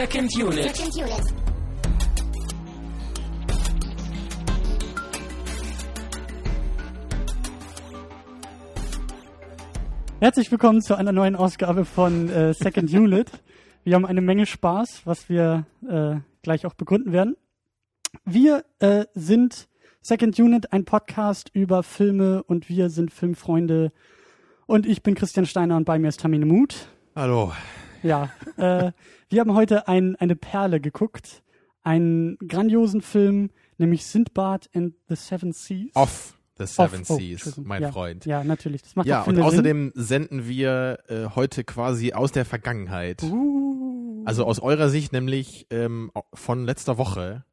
Second Unit. Second Unit. Herzlich willkommen zu einer neuen Ausgabe von äh, Second Unit. Wir haben eine Menge Spaß, was wir äh, gleich auch begründen werden. Wir äh, sind Second Unit, ein Podcast über Filme und wir sind Filmfreunde. Und ich bin Christian Steiner und bei mir ist Tamine Mut. Hallo. Ja, äh, wir haben heute ein, eine Perle geguckt, einen grandiosen Film, nämlich Sindbad and the Seven Seas. Off the Seven Off- oh, Seas, Entschuldigung. mein ja, Freund. Ja, natürlich. Das macht Ja, und viel Sinn. außerdem senden wir äh, heute quasi aus der Vergangenheit. Uh. Also aus eurer Sicht nämlich ähm, von letzter Woche.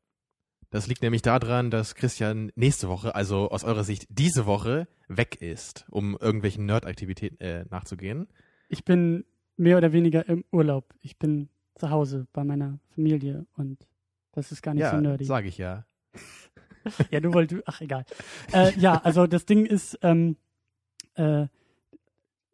Das liegt nämlich daran, dass Christian nächste Woche, also aus eurer Sicht diese Woche, weg ist, um irgendwelchen Nerd-Aktivitäten äh, nachzugehen. Ich bin mehr oder weniger im Urlaub. Ich bin zu Hause bei meiner Familie und das ist gar nicht so ja, nerdy. sage ich ja. Ja, du wolltest, ach egal. äh, ja, also das Ding ist, ähm, äh,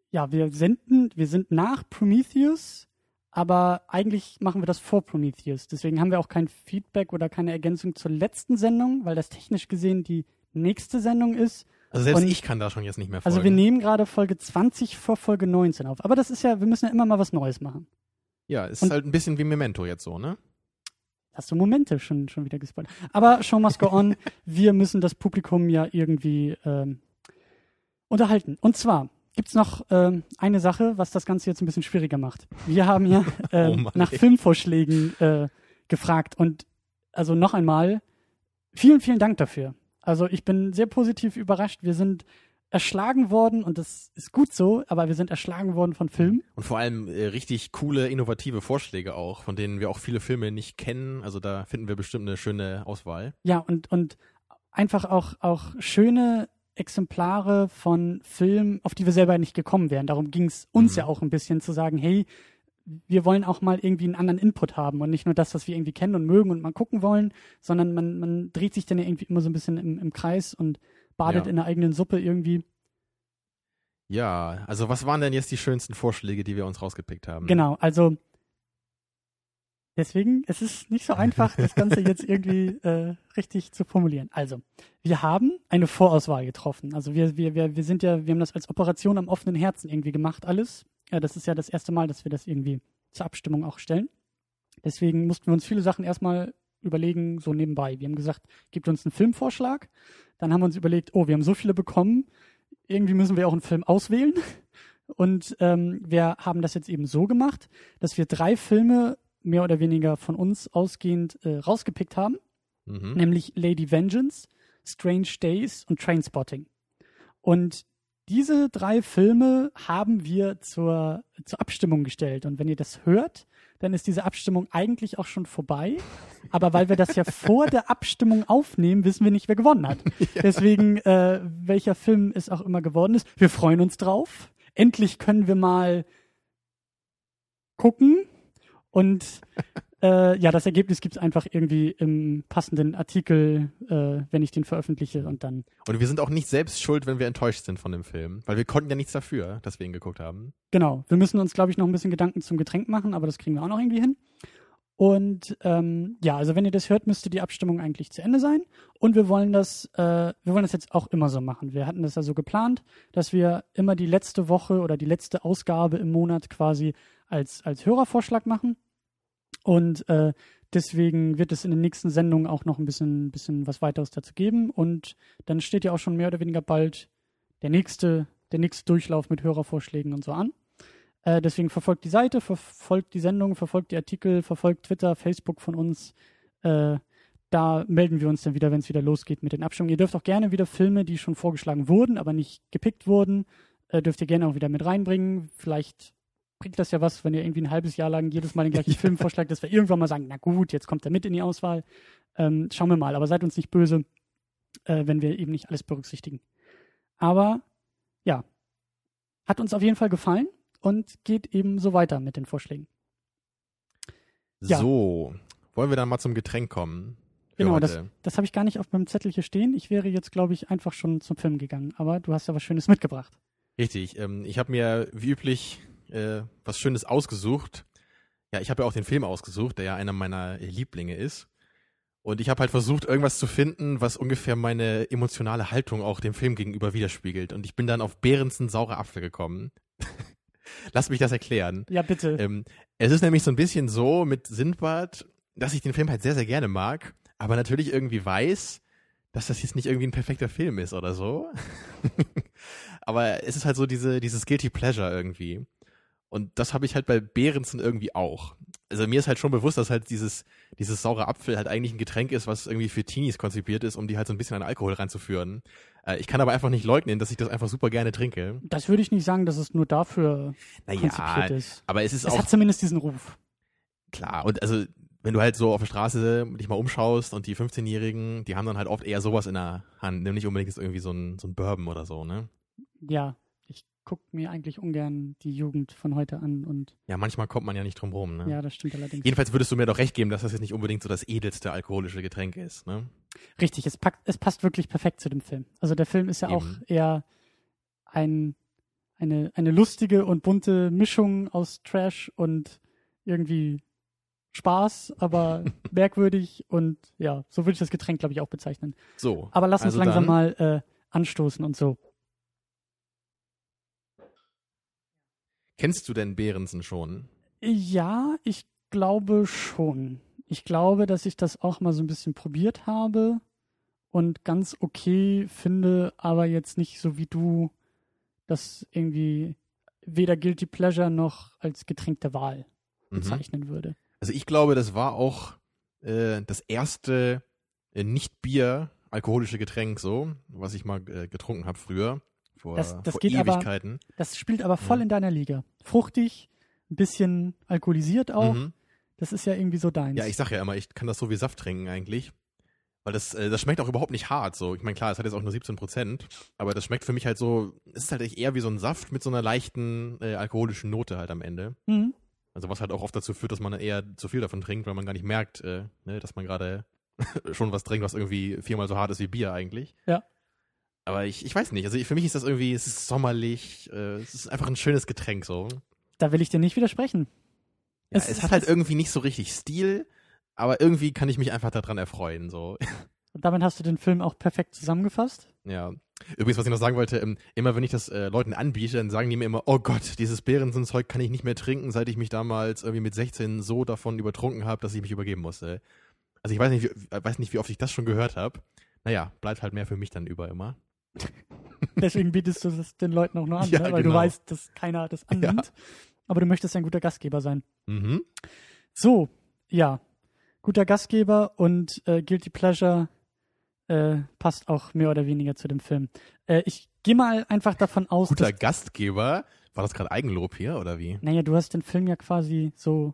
ja, wir senden, wir sind nach Prometheus, aber eigentlich machen wir das vor Prometheus. Deswegen haben wir auch kein Feedback oder keine Ergänzung zur letzten Sendung, weil das technisch gesehen die nächste Sendung ist. Also selbst Und- ich kann da schon jetzt nicht mehr folgen. Also wir nehmen gerade Folge 20 vor Folge 19 auf. Aber das ist ja, wir müssen ja immer mal was Neues machen. Ja, ist und- halt ein bisschen wie Memento jetzt so, ne? Hast du Momente schon, schon wieder gespoilt. Aber Show must go on. Wir müssen das Publikum ja irgendwie ähm, unterhalten. Und zwar gibt's noch ähm, eine Sache, was das Ganze jetzt ein bisschen schwieriger macht. Wir haben ja Oh Mann, nach ey. Filmvorschlägen äh, gefragt. Und also noch einmal, vielen, vielen Dank dafür. Also ich bin sehr positiv überrascht. Wir sind erschlagen worden und das ist gut so, aber wir sind erschlagen worden von Filmen. Und vor allem äh, richtig coole, innovative Vorschläge auch, von denen wir auch viele Filme nicht kennen. Also da finden wir bestimmt eine schöne Auswahl. Ja, und, und einfach auch, auch schöne Exemplare von Filmen, auf die wir selber nicht gekommen wären. Darum ging es uns Mhm. ja auch ein bisschen zu sagen, hey, wir wollen auch mal irgendwie einen anderen Input haben und nicht nur das, was wir irgendwie kennen und mögen und mal gucken wollen, sondern man, man dreht sich dann ja irgendwie immer so ein bisschen im, im Kreis und badet Ja. in der eigenen Suppe irgendwie. Ja, also was waren denn jetzt die schönsten Vorschläge, die wir uns rausgepickt haben? Genau, also deswegen, es ist nicht so einfach, das Ganze jetzt irgendwie äh, richtig zu formulieren. Also, wir haben eine Vorauswahl getroffen. Also wir, wir, wir, wir sind ja, wir haben das als Operation am offenen Herzen irgendwie gemacht, alles. Ja, das ist ja das erste Mal, dass wir das irgendwie zur Abstimmung auch stellen. Deswegen mussten wir uns viele Sachen erstmal überlegen, so nebenbei. Wir haben gesagt, gebt uns einen Filmvorschlag. Dann haben wir uns überlegt, oh, wir haben so viele bekommen, irgendwie müssen wir auch einen Film auswählen. Und ähm, wir haben das jetzt eben so gemacht, dass wir drei Filme mehr oder weniger von uns ausgehend äh, rausgepickt haben, Mhm. nämlich Lady Vengeance, Strange Days und Trainspotting. Und diese drei Filme haben wir zur, zur Abstimmung gestellt. Und wenn ihr das hört, dann ist diese Abstimmung eigentlich auch schon vorbei. Aber weil wir das ja vor der Abstimmung aufnehmen, wissen wir nicht, wer gewonnen hat. Deswegen, äh, welcher Film es auch immer geworden ist. Wir freuen uns drauf. Endlich können wir mal gucken. Und äh, ja, das Ergebnis gibt es einfach irgendwie im passenden Artikel, äh, wenn ich den veröffentliche und dann. Und wir sind auch nicht selbst schuld, wenn wir enttäuscht sind von dem Film, weil wir konnten ja nichts dafür, dass wir ihn geguckt haben. Genau, wir müssen uns, glaube ich, noch ein bisschen Gedanken zum Getränk machen, aber das kriegen wir auch noch irgendwie hin. Und ähm, ja, also wenn ihr das hört, müsste die Abstimmung eigentlich zu Ende sein. Und wir wollen das, äh, wir wollen das jetzt auch immer so machen. Wir hatten das ja so geplant, dass wir immer die letzte Woche oder die letzte Ausgabe im Monat quasi als, als Hörervorschlag machen. Und äh, deswegen wird es in den nächsten Sendungen auch noch ein bisschen, bisschen was weiteres dazu geben. Und dann steht ja auch schon mehr oder weniger bald der nächste, der nächste Durchlauf mit Hörervorschlägen und so an. Äh, deswegen verfolgt die Seite, verfolgt die Sendung, verfolgt die Artikel, verfolgt Twitter, Facebook von uns. Äh, da melden wir uns dann wieder, wenn es wieder losgeht mit den Abstimmungen. Ihr dürft auch gerne wieder Filme, die schon vorgeschlagen wurden, aber nicht gepickt wurden, äh, dürft ihr gerne auch wieder mit reinbringen. Vielleicht bringt das ja was, wenn ihr irgendwie ein halbes Jahr lang jedes Mal den gleichen Film vorschlagt, dass wir irgendwann mal sagen, na gut, jetzt kommt er mit in die Auswahl. Ähm, schauen wir mal, aber seid uns nicht böse, äh, wenn wir eben nicht alles berücksichtigen. Aber ja, hat uns auf jeden Fall gefallen und geht eben so weiter mit den Vorschlägen. Ja. So, wollen wir dann mal zum Getränk kommen? Genau, heute? das, das habe ich gar nicht auf meinem Zettel hier stehen. Ich wäre jetzt, glaube ich, einfach schon zum Film gegangen. Aber du hast ja was Schönes mitgebracht. Richtig, ähm, ich habe mir wie üblich äh, was Schönes ausgesucht. Ja, ich habe ja auch den Film ausgesucht, der ja einer meiner Lieblinge ist. Und ich habe halt versucht, irgendwas zu finden, was ungefähr meine emotionale Haltung auch dem Film gegenüber widerspiegelt. Und ich bin dann auf Behrensen saure Apfel gekommen. Lass mich das erklären. Ja, bitte. Ähm, es ist nämlich so ein bisschen so mit Sindbad, dass ich den Film halt sehr, sehr gerne mag, aber natürlich irgendwie weiß, dass das jetzt nicht irgendwie ein perfekter Film ist oder so. aber es ist halt so diese, dieses Guilty Pleasure irgendwie. Und das habe ich halt bei Behrensen irgendwie auch. Also mir ist halt schon bewusst, dass halt dieses, dieses saure Apfel halt eigentlich ein Getränk ist, was irgendwie für Teenies konzipiert ist, um die halt so ein bisschen an Alkohol reinzuführen. Äh, ich kann aber einfach nicht leugnen, dass ich das einfach super gerne trinke. Das würde ich nicht sagen, dass es nur dafür Naja, konzipiert ist. aber es ist Es auch hat zumindest diesen Ruf. klar. Und also, wenn du halt so auf der Straße dich mal umschaust und die 15-Jährigen, die haben dann halt oft eher sowas in der Hand, nämlich unbedingt jetzt irgendwie so ein, so ein Bourbon oder so, ne? Ja, ich gucke mir eigentlich ungern die Jugend von heute an und Ja, manchmal kommt man ja nicht drum rum, ne? ja, das stimmt allerdings. Jedenfalls würdest du mir doch recht geben, dass das jetzt nicht unbedingt so das edelste alkoholische Getränk ist, ne? Richtig, es, packt, es passt wirklich perfekt zu dem Film. Also der Film ist ja auch Eben. eher ein, eine, eine lustige und bunte Mischung aus Trash und irgendwie Spaß, aber merkwürdig und ja, so würde ich das Getränk, glaube ich, auch bezeichnen. So. Aber lass uns also langsam mal äh, anstoßen und so. Kennst du denn Behrensen schon? Ja, ich glaube schon. Ich glaube, dass ich das auch mal so ein bisschen probiert habe und ganz okay finde, aber jetzt nicht so wie du das irgendwie weder Guilty Pleasure noch als Getränk der Wahl Mhm. bezeichnen würde. Also ich glaube, das war auch äh, das erste äh, Nicht-Bier alkoholische Getränk so, was ich mal äh, getrunken habe früher. Vor, Das- das vor geht aber- Ewigkeiten. Das spielt aber voll Ja. in deiner Liga. Fruchtig, ein bisschen alkoholisiert auch. Mhm. Das ist ja irgendwie so deins. Ja, ich sag ja immer, ich kann das so wie Saft trinken eigentlich. Weil das, äh, das schmeckt auch überhaupt nicht hart. So, ich meine, klar, es hat jetzt auch nur 17 Prozent, aber das schmeckt für mich halt so, es ist halt echt eher wie so ein Saft mit so einer leichten äh, alkoholischen Note halt am Ende. Mhm. Also was halt auch oft dazu führt, dass man eher zu viel davon trinkt, weil man gar nicht merkt, äh, ne, dass man gerade schon was trinkt, was irgendwie viermal so hart ist wie Bier eigentlich. Ja. Aber ich, ich weiß nicht. Also für mich ist das irgendwie, es ist sommerlich, äh, es ist einfach ein schönes Getränk so. Da will ich dir nicht widersprechen. Ja, Es es, hat halt irgendwie nicht so richtig Stil, aber irgendwie kann ich mich einfach daran erfreuen so. Und damit hast du den Film auch perfekt zusammengefasst. Ja. Übrigens, was ich noch sagen wollte, ähm, immer wenn ich das äh, Leuten anbiete, dann sagen die mir immer, oh Gott, dieses Behrensen-Zeug kann ich nicht mehr trinken, seit ich mich damals irgendwie mit 16 so davon übertrunken habe, dass ich mich übergeben musste. Also ich weiß nicht, wie, äh, weiß nicht, wie oft ich das schon gehört habe. Naja, bleibt halt mehr für mich dann über immer. Deswegen bietest du das den Leuten auch nur an, Ja, ne? weil du genau. weißt, dass keiner das annimmt. Aber du möchtest ein guter Gastgeber sein. Mhm. So, ja. Guter Gastgeber und äh, Guilty Pleasure äh, passt auch mehr oder weniger zu dem Film. Äh, ich gehe mal einfach davon aus, Guter. Gastgeber. War das gerade Eigenlob hier oder wie? Naja, du hast den Film ja quasi so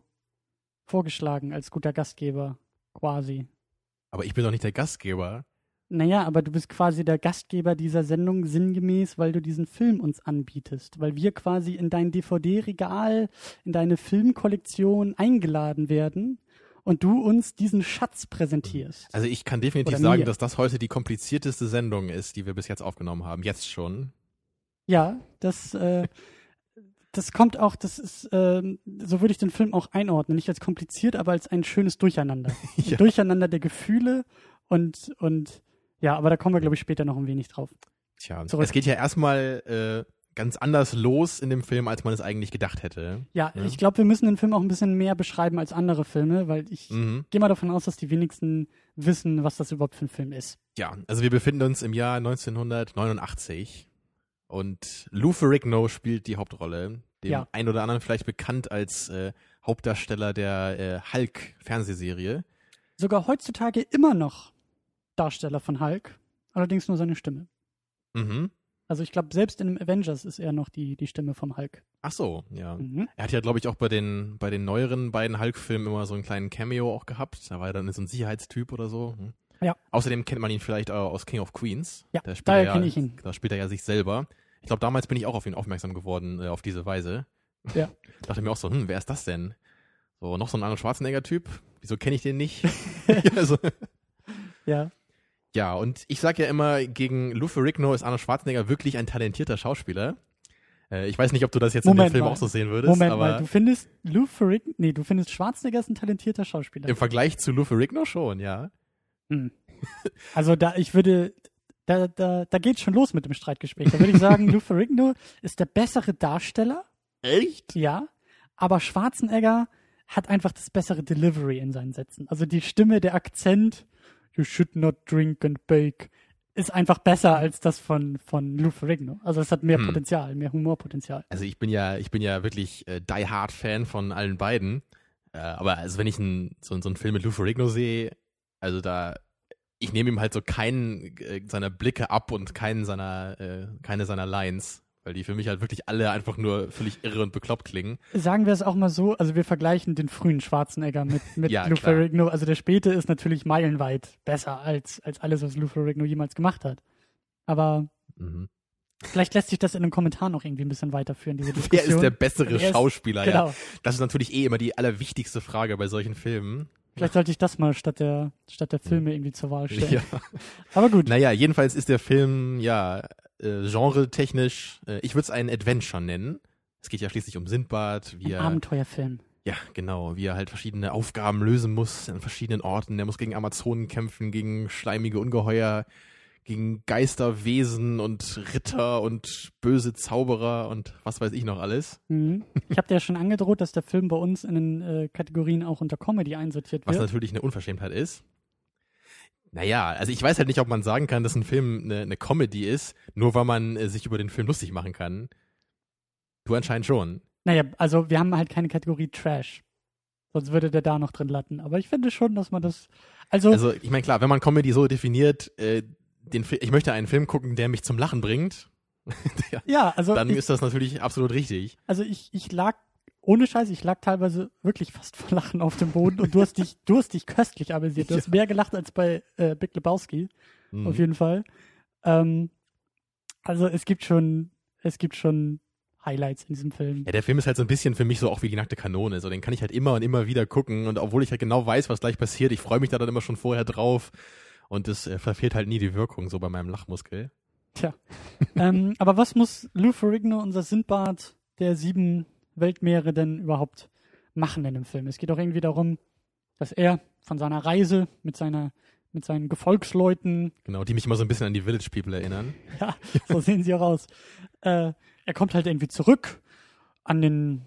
vorgeschlagen als guter Gastgeber. Quasi. Aber ich bin doch nicht der Gastgeber. Naja, aber du bist quasi der Gastgeber dieser Sendung sinngemäß, weil du diesen Film uns anbietest. Weil wir quasi in dein DVD-Regal, in deine Filmkollektion eingeladen werden und du uns diesen Schatz präsentierst. Also ich kann definitiv Oder sagen, mir. dass das heute die komplizierteste Sendung ist, die wir bis jetzt aufgenommen haben. Jetzt schon. Ja, das, äh, das kommt auch, das ist, ähm, so würde ich den Film auch einordnen. Nicht als kompliziert, aber als ein schönes Durcheinander. Ja. Durcheinander der Gefühle und, und ja, aber da kommen wir, glaube ich, später noch ein wenig drauf. Tja, Zurück. es geht ja erstmal äh, ganz anders los in dem Film, als man es eigentlich gedacht hätte. Ja, Ja. ich glaube, wir müssen den Film auch ein bisschen mehr beschreiben als andere Filme, weil ich Mhm. gehe mal davon aus, dass die wenigsten wissen, was das überhaupt für ein Film ist. Ja, also wir befinden uns im Jahr 1989 und Lou Ferrigno spielt die Hauptrolle. Dem Ja. ein oder anderen vielleicht bekannt als äh, Hauptdarsteller der äh, Hulk-Fernsehserie. Sogar heutzutage immer noch Darsteller von Hulk, allerdings nur seine Stimme. Mhm. Also ich glaube, selbst in dem Avengers ist er noch die, die Stimme vom Hulk. Ach so, ja. Mhm. Er hat ja, glaube ich, auch bei den, bei den neueren beiden Hulk-Filmen immer so einen kleinen Cameo auch gehabt. Da war er dann so ein Sicherheitstyp oder so. Hm. Ja. Außerdem kennt man ihn vielleicht auch aus King of Queens. Ja, da spielt daher er ja, ich ihn. Da spielt er ja sich selber. Ich glaube, damals bin ich auch auf ihn aufmerksam geworden, äh, auf diese Weise. Ja. Dachte mir auch so, hm, wer ist das denn? So, noch so ein Arnold Schwarzenegger-Typ? Wieso kenne ich den nicht? also, Ja, ja, und ich sage ja immer, gegen Lou Ferrigno ist Arnold Schwarzenegger wirklich ein talentierter Schauspieler. Äh, ich weiß nicht, ob du das jetzt Moment in dem Film mal. auch so sehen würdest, Moment aber mal, du findest Lou Ferrigno, nee, du findest Schwarzenegger ist ein talentierter Schauspieler. im Vergleich zu Lou Ferrigno schon, ja. Hm. Also da, ich würde, da, da, da geht schon los mit dem Streitgespräch. Da würde ich sagen, Lou Ferrigno ist der bessere Darsteller, Echt? ja, aber Schwarzenegger hat einfach das bessere Delivery in seinen Sätzen. Also die Stimme, der Akzent, you should not drink and bake, ist einfach besser als das von, von Lou Ferrigno. Also es hat mehr Hm. Potenzial, mehr Humorpotenzial. Also ich bin ja, ich bin ja wirklich äh, die Hard Fan von allen beiden. Äh, aber also wenn ich ein, so, so einen Film mit Lou Ferrigno sehe, also da, ich nehme ihm halt so keinen äh, seiner Blicke ab und keinen seiner, äh, keine seiner Lines, weil die für mich halt wirklich alle einfach nur völlig irre und bekloppt klingen. Sagen wir es auch mal so, also wir vergleichen den frühen Schwarzenegger mit, mit Ja, Lou. Ferrigno. Also der späte ist natürlich meilenweit besser als, als alles, was Lou Ferrigno jemals gemacht hat. Aber Mhm. vielleicht lässt sich das in den Kommentaren noch irgendwie ein bisschen weiterführen, diese Wer Diskussion. ist der bessere Wer ist- Schauspieler? Genau. Ja. Das ist natürlich eh immer die allerwichtigste Frage bei solchen Filmen. Vielleicht sollte ich das mal statt der, statt der Filme irgendwie zur Wahl stellen. Ja. Aber gut. Naja, jedenfalls ist der Film, ja, äh, genre-technisch, äh, ich würde es einen Adventure nennen. Es geht ja schließlich um Sindbad, wie Ein er, Abenteuerfilm. ja, genau, wie er halt verschiedene Aufgaben lösen muss an verschiedenen Orten. Er muss gegen Amazonen kämpfen, gegen schleimige Ungeheuer, gegen Geisterwesen und Ritter und böse Zauberer und was weiß ich noch alles. Mhm. Ich habe dir ja schon angedroht, dass der Film bei uns in den äh, Kategorien auch unter Comedy einsortiert Was wird. natürlich eine Unverschämtheit ist. Naja, also ich weiß halt nicht, ob man sagen kann, dass ein Film eine, eine Comedy ist, nur weil man äh, sich über den Film lustig machen kann. Du anscheinend schon. Naja, also wir haben halt keine Kategorie Trash. Sonst würde der da noch drin landen. Aber ich finde schon, dass man das. Also, Also ich meine, klar, wenn man Comedy so definiert, äh, den ich möchte einen Film gucken, der mich zum Lachen bringt, ja, ja, also dann ich, ist das natürlich absolut richtig. also ich, ich lag, ohne Scheiß, ich lag teilweise wirklich fast vor Lachen auf dem Boden und du hast dich, du hast dich köstlich amüsiert. Du hast mehr gelacht als bei äh, Big Lebowski, Mhm. auf jeden Fall. Ähm, also es gibt schon, es gibt schon Highlights in diesem Film. Ja, der Film ist halt so ein bisschen für mich so auch wie die nackte Kanone. So, den kann ich halt immer und immer wieder gucken. Und obwohl ich halt genau weiß, was gleich passiert, ich freue mich da dann immer schon vorher drauf. Und es äh, verfehlt halt nie die Wirkung so bei meinem Lachmuskel. Tja. ähm, aber was muss Lou Ferrigno, unser Sindbad der sieben Weltmeere, denn überhaupt machen in dem Film? Es geht auch irgendwie darum, dass er von seiner Reise mit seiner mit seinen Gefolgsleuten, Genau, die mich immer so ein bisschen an die Village People erinnern. ja, so sehen sie auch aus. Äh, er kommt halt irgendwie zurück an den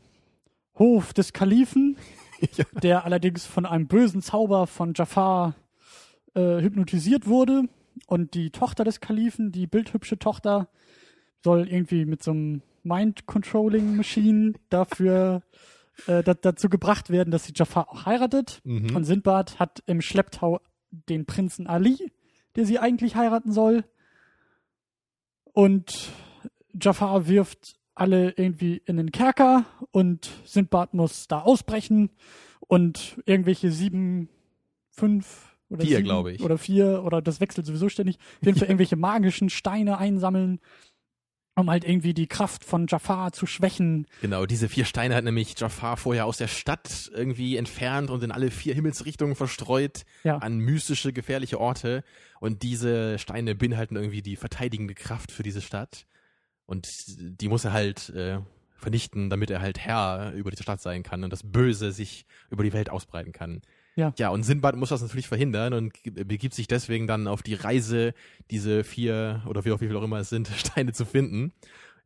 Hof des Kalifen, Ja. der allerdings von einem bösen Zauber von Jafar äh, hypnotisiert wurde. Und die Tochter des Kalifen, die bildhübsche Tochter, soll irgendwie mit so einem Mind-Controlling-Machine dafür äh, da, dazu gebracht werden, dass sie Jafar auch heiratet. Mhm. Und Sindbad hat im Schlepptau den Prinzen Ali, der sie eigentlich heiraten soll. Und Jafar wirft alle irgendwie in den Kerker und Sindbad muss da ausbrechen und irgendwelche sieben, fünf oder Vier, glaube ich. oder vier oder das wechselt sowieso ständig, auf jeden Fall irgendwelche magischen Steine einsammeln, um halt irgendwie die Kraft von Jafar zu schwächen. Genau, diese vier Steine hat nämlich Jafar vorher aus der Stadt irgendwie entfernt und in alle vier Himmelsrichtungen verstreut Ja. an mystische, gefährliche Orte. Und diese Steine beinhalten irgendwie die verteidigende Kraft für diese Stadt. Und die muss er halt äh, vernichten, damit er halt Herr über diese Stadt sein kann und das Böse sich über die Welt ausbreiten kann. Ja. Ja, und Sinbad muss das natürlich verhindern und begibt sich deswegen dann auf die Reise, diese vier oder wie auch wie viel auch immer es sind, Steine zu finden.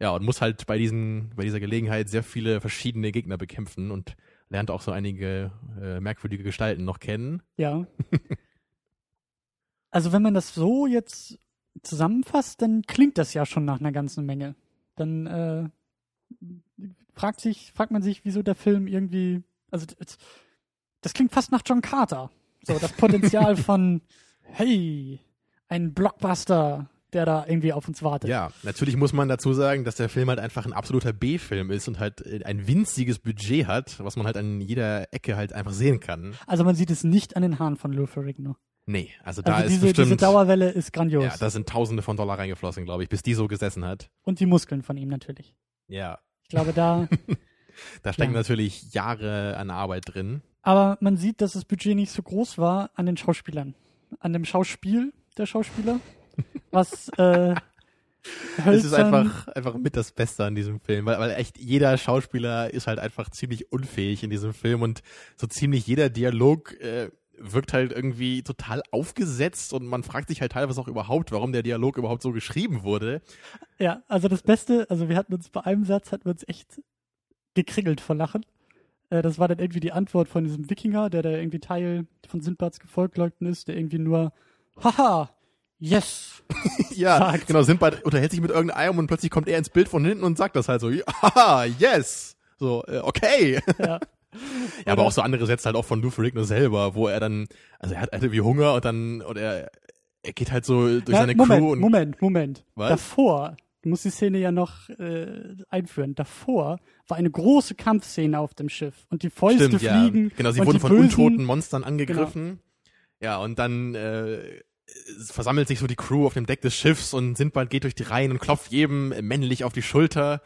Ja, und muss halt bei diesen, bei dieser Gelegenheit sehr viele verschiedene Gegner bekämpfen und lernt auch so einige äh, merkwürdige Gestalten noch kennen. Ja. also wenn man das so jetzt zusammenfasst, dann klingt das ja schon nach einer ganzen Menge. Dann äh, fragt sich, fragt man sich, wieso der Film irgendwie, also das, klingt fast nach John Carter. So das Potenzial von, hey, ein Blockbuster, der da irgendwie auf uns wartet. Ja, natürlich muss man dazu sagen, dass der Film halt einfach ein absoluter B-Film ist und halt äh, ein winziges Budget hat, was man halt an jeder Ecke halt einfach sehen kann. Also man sieht es nicht an den Haaren von Lou Ferrigno. Nee, also da Also ist diese, bestimmt, diese Dauerwelle ist grandios. ja, da sind Tausende von Dollar reingeflossen, glaube ich, bis die so gesessen hat. Und die Muskeln von ihm natürlich. Ja, Ich glaube, da da stecken Ja. natürlich Jahre an Arbeit drin. Aber man sieht, dass das Budget nicht so groß war an den Schauspielern. An dem Schauspiel der Schauspieler. Was, äh, Es ist einfach, einfach mit das Beste an diesem Film, weil, weil echt jeder Schauspieler ist halt einfach ziemlich unfähig in diesem Film und so ziemlich jeder Dialog äh, wirkt halt irgendwie total aufgesetzt und man fragt sich halt teilweise auch überhaupt, warum der Dialog überhaupt so geschrieben wurde. Ja, also das Beste, also wir hatten uns bei einem Satz, hatten wir uns echt gekringelt vor Lachen. Äh, das war dann irgendwie die Antwort von diesem Wikinger, der da irgendwie Teil von Sindbads Gefolgleuten ist, der irgendwie nur, haha, yes. ja, sagt. genau, Sindbad unterhält sich mit irgendeinem und plötzlich kommt er ins Bild von hinten und sagt das halt so, haha, yes. So, äh, okay. Ja. Ja, aber auch so andere Sätze halt auch von Lou Ferrigno selber, wo er dann, also er hat irgendwie Hunger und dann, und er, er geht halt so durch Ja, seine Moment, Crew und Moment, Moment. Was? Davor, du musst die Szene ja noch äh, einführen. Davor war eine große Kampfszene auf dem Schiff und die Fäuste Stimmt, ja. fliegen. Genau, sie wurden von Bösen, untoten Monstern angegriffen. Ja, und dann äh, versammelt sich so die Crew auf dem Deck des Schiffs und Sindbad geht durch die Reihen und klopft jedem männlich auf die Schulter.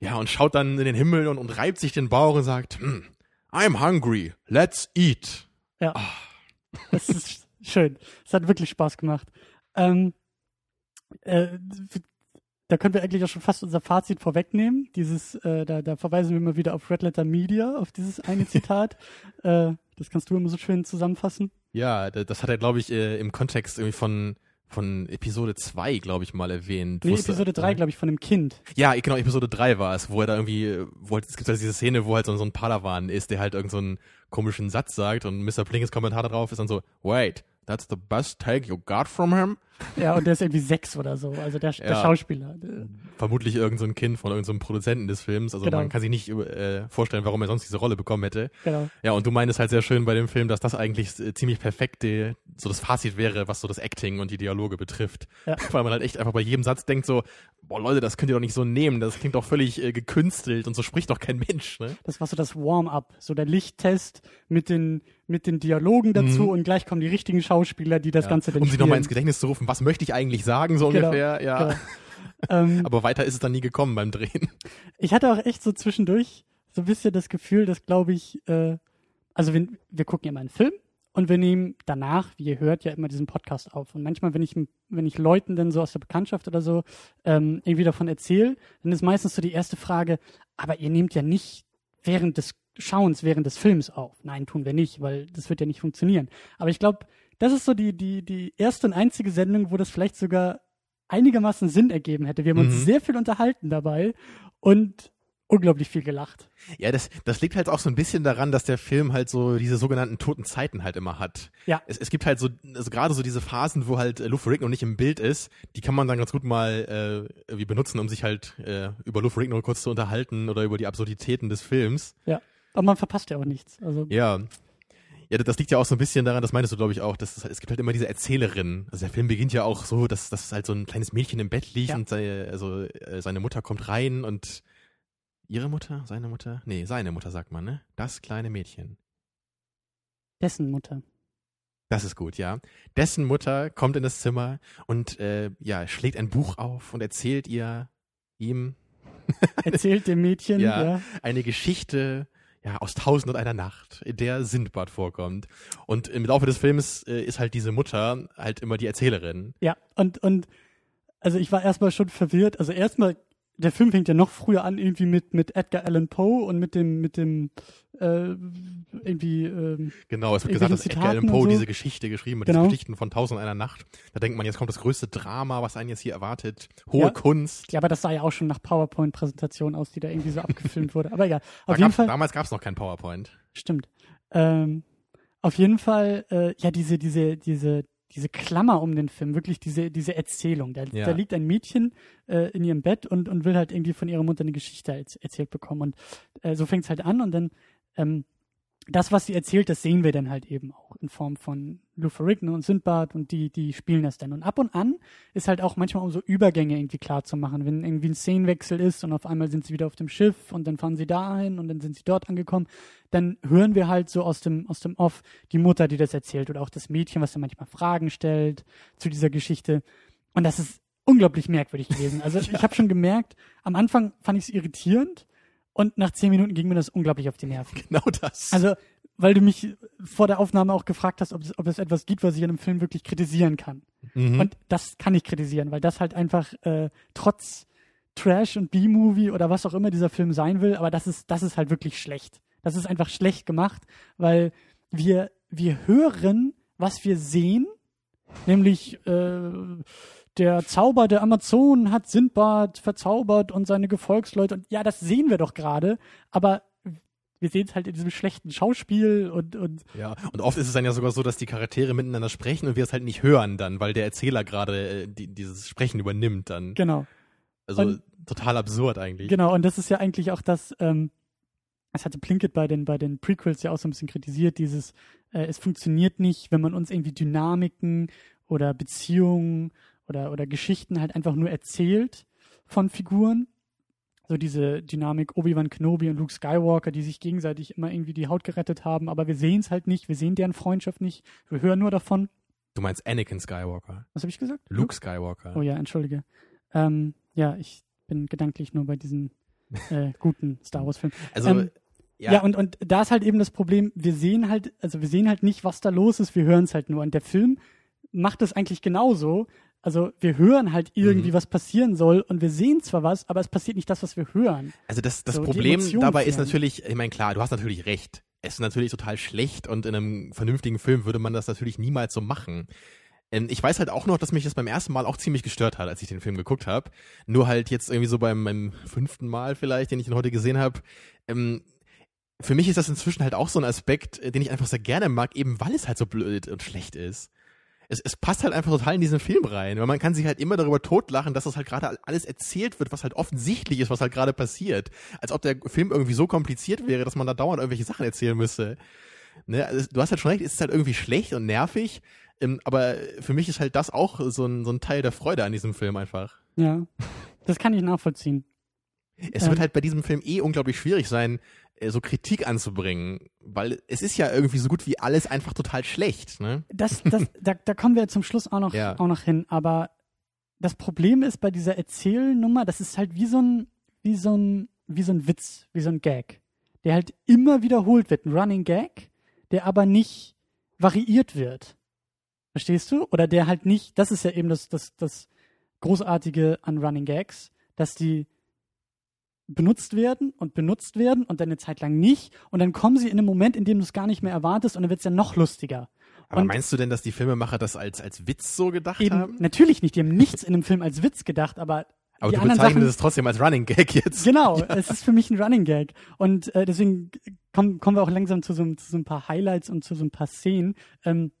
Ja, und schaut dann in den Himmel und, und reibt sich den Bauch und sagt, hm, I'm hungry, let's eat. Ja. Das ist schön. Es hat wirklich Spaß gemacht. Ähm, äh, da können wir eigentlich auch schon fast unser Fazit vorwegnehmen. Dieses, äh, da, da verweisen wir immer wieder auf Red Letter Media, auf dieses eine Zitat. äh, das kannst du immer so schön zusammenfassen. Ja, da- das hat er, glaube ich, äh, im Kontext irgendwie von von Episode 2, glaube ich, mal erwähnt. Nee, Episode 3, glaube ich, von dem Kind. Ja, genau, Episode 3 war es, wo er da irgendwie, äh, wo halt, es gibt halt diese Szene, wo halt so, so ein Padawan ist, der halt irgend so einen komischen Satz sagt und Mr. Plinkets Kommentar darauf ist dann so, wait, that's the best take you got from him? Ja, und der ist irgendwie sechs oder so. Also der, der Ja. Schauspieler. Vermutlich irgend so ein Kind von irgendeinem so Produzenten des Films, also Genau. man kann sich nicht äh, vorstellen, warum er sonst diese Rolle bekommen hätte. Genau. Ja, und du meinst halt sehr schön bei dem Film, dass das eigentlich äh, ziemlich perfekt die, so das Fazit wäre, was so das Acting und die Dialoge betrifft. Ja. Weil man halt echt einfach bei jedem Satz denkt so, boah Leute, das könnt ihr doch nicht so nehmen, das klingt doch völlig äh, gekünstelt und so spricht doch kein Mensch, ne? Das war so das Warm-up, so der Lichttest mit den, mit den Dialogen dazu Mhm. und gleich kommen die richtigen Schauspieler, die das Ja, Ganze dann um sich nochmal ins Gedächtnis zu rufen, was möchte ich eigentlich sagen, so Genau, ungefähr, ja. genau. ähm, Aber weiter ist es dann nie gekommen beim Drehen. ich hatte auch echt so zwischendurch so ein bisschen das Gefühl, dass, glaube ich, äh, also wir, wir gucken ja immer einen Film und wir nehmen danach, wie ihr hört, ja immer diesen Podcast auf. Und manchmal, wenn ich, wenn ich Leuten dann so aus der Bekanntschaft oder so ähm, irgendwie davon erzähle, dann ist meistens so die erste Frage, aber ihr nehmt ja nicht während des Schauens, während des Films auf. Nein, tun wir nicht, weil das wird ja nicht funktionieren. Aber ich glaube, das ist so die, die, die erste und einzige Sendung, wo das vielleicht sogar einigermaßen Sinn ergeben hätte. Wir haben uns Mhm. sehr viel unterhalten dabei und unglaublich viel gelacht. Ja, das, das liegt halt auch so ein bisschen daran, dass der Film halt so diese sogenannten toten Zeiten halt immer hat. Ja. Es, es gibt halt so, also gerade so diese Phasen, wo halt äh, Lou Ferrigno nicht im Bild ist, die kann man dann ganz gut mal äh, irgendwie benutzen, um sich halt äh, über Lou Ferrigno kurz zu unterhalten oder über die Absurditäten des Films. Aber man verpasst ja auch nichts. Also Ja. Ja, das liegt ja auch so ein bisschen daran, das meintest du, glaube ich, auch, dass es, es gibt halt immer diese Erzählerin. Also der Film beginnt ja auch so, dass, dass halt so ein kleines Mädchen im Bett liegt Ja. und seine, also, äh, seine Mutter kommt rein und ihre Mutter? Seine Mutter? Nee, seine Mutter sagt man, ne? Das kleine Mädchen. dessen Mutter. Das ist gut, ja. Dessen Mutter kommt in das Zimmer und äh, ja, schlägt ein Buch auf und erzählt ihr ihm Erzählt dem Mädchen, Ja. ja. eine Geschichte ja, aus Tausend und einer Nacht, in der Sindbad vorkommt. Und im Laufe des Films äh, ist halt diese Mutter halt immer die Erzählerin. Ja, und, und also ich war erstmal schon verwirrt. Also erstmal, der Film fängt ja noch früher an, irgendwie mit, mit Edgar Allan Poe und mit dem, mit dem äh, irgendwie, ähm, Genau, es wird gesagt, dass Edgar Allan Poe so. diese Geschichte geschrieben hat, Genau. diese Geschichten von Tausend einer Nacht. Da denkt man, jetzt kommt das größte Drama, was einen jetzt hier erwartet. Hohe Ja. Kunst. ja, aber das sah ja auch schon nach PowerPoint-Präsentation aus, die da irgendwie so abgefilmt wurde. Aber egal, Da auf jeden gab's, Fall. Damals gab es noch kein PowerPoint. Stimmt. Ähm, auf jeden Fall, äh, ja, diese, diese, diese, diese Klammer um den Film, wirklich diese, diese Erzählung. Da, Ja. da liegt ein Mädchen äh, in ihrem Bett und, und will halt irgendwie von ihrer Mutter eine Geschichte erz erzählt bekommen. Und äh, so fängt es halt an und dann ähm, das, was sie erzählt, das sehen wir dann halt eben auch in Form von Lou Ferrigno und Sindbad und die, die spielen das dann. Und ab und an ist halt auch manchmal um so Übergänge irgendwie klar zu machen, wenn irgendwie ein Szenenwechsel ist und auf einmal sind sie wieder auf dem Schiff und dann fahren sie dahin und dann sind sie dort angekommen, dann hören wir halt so aus dem, aus dem Off die Mutter, die das erzählt oder auch das Mädchen, was dann manchmal Fragen stellt zu dieser Geschichte. Und das ist unglaublich merkwürdig gewesen. Also ich habe schon gemerkt, am Anfang fand ich es irritierend und nach zehn Minuten ging mir das unglaublich auf die Nerven. Genau das. Also, weil du mich vor der Aufnahme auch gefragt hast, ob es, ob es etwas gibt, was ich in einem Film wirklich kritisieren kann. Mhm. Und das kann ich kritisieren, weil das halt einfach äh, trotz Trash und B-Movie oder was auch immer dieser Film sein will, aber das ist, das ist halt wirklich schlecht. Das ist einfach schlecht gemacht, weil wir, wir hören, was wir sehen, nämlich äh, der Zauber der Amazonen hat Sindbad verzaubert und seine Gefolgsleute. Und ja, das sehen wir doch gerade, aber wir sehen es halt in diesem schlechten Schauspiel und, und Ja, und oft ist es dann ja sogar so, dass die Charaktere miteinander sprechen und wir es halt nicht hören dann, weil der Erzähler gerade äh, die, dieses Sprechen übernimmt dann. genau. Also und- total absurd eigentlich. Genau, und das ist ja eigentlich auch das, ähm, das hatte Plinkett bei den, bei den Prequels ja auch so ein bisschen kritisiert, dieses, äh, es funktioniert nicht, wenn man uns irgendwie Dynamiken oder Beziehungen oder, oder Geschichten halt einfach nur erzählt von Figuren. So diese Dynamik Obi-Wan Kenobi und Luke Skywalker, die sich gegenseitig immer irgendwie die Haut gerettet haben, aber wir sehen es halt nicht, wir sehen deren Freundschaft nicht, wir hören nur davon. Du meinst Anakin Skywalker. Was habe ich gesagt? Luke Skywalker. Oh ja, entschuldige. Ähm, ja, ich bin gedanklich nur bei diesen äh, guten Star Wars-Filmen. Also, Ähm, ja, Ja, und, und da ist halt eben das Problem, wir sehen halt, also wir sehen halt nicht, was da los ist, wir hören es halt nur. Und der Film macht es eigentlich genauso. Also wir hören halt irgendwie, Mhm. was passieren soll und wir sehen zwar was, aber es passiert nicht das, was wir hören. Also das, das So, Problem dabei ist natürlich, ich meine, klar, du hast natürlich recht. Es ist natürlich total schlecht und in einem vernünftigen Film würde man das natürlich niemals so machen. Ähm, Ich weiß halt auch noch, dass mich das beim ersten Mal auch ziemlich gestört hat, als ich den Film geguckt habe. Nur halt jetzt irgendwie so beim, beim fünften Mal vielleicht, den ich ihn heute gesehen habe. Ähm, für mich ist das inzwischen halt auch so ein Aspekt, äh, den ich einfach sehr gerne mag, eben weil es halt so blöd und schlecht ist. Es, es passt halt einfach total in diesen Film rein, weil man kann sich halt immer darüber totlachen, dass das halt gerade alles erzählt wird, was halt offensichtlich ist, was halt gerade passiert. Als ob der Film irgendwie so kompliziert wäre, dass man da dauernd irgendwelche Sachen erzählen müsste. Ne? Also, du hast halt schon recht, es ist halt irgendwie schlecht und nervig, ähm, aber für mich ist halt das auch so ein, so ein Teil der Freude an diesem Film einfach. Ja, das kann ich nachvollziehen. Es Ähm. wird halt bei diesem Film eh unglaublich schwierig sein, äh, so Kritik anzubringen, weil es ist ja irgendwie so gut wie alles einfach total schlecht, ne? Das, das, da, da kommen wir zum Schluss auch noch, Ja. auch noch hin. Aber das Problem ist bei dieser Erzählnummer, das ist halt wie so ein, wie so ein, wie so ein Witz, wie so ein Gag, der halt immer wiederholt wird, ein Running Gag, der aber nicht variiert wird. Verstehst du? Oder der halt nicht, das ist ja eben das, das, das Großartige an Running Gags, dass die benutzt werden und benutzt werden und dann eine Zeit lang nicht und dann kommen sie in einem Moment, in dem du es gar nicht mehr erwartest und dann wird es ja noch lustiger. Aber Und- meinst du denn, dass die Filmemacher das als, als Witz so gedacht Eben, haben? natürlich nicht, die haben nichts in dem Film als Witz gedacht, aber, Aber die du bezeichnest Sachen, es trotzdem als Running Gag jetzt. genau, es ist für mich ein Running Gag und äh, deswegen kommen, kommen wir auch langsam zu so, zu so ein paar Highlights und zu so ein paar Szenen. Ähm,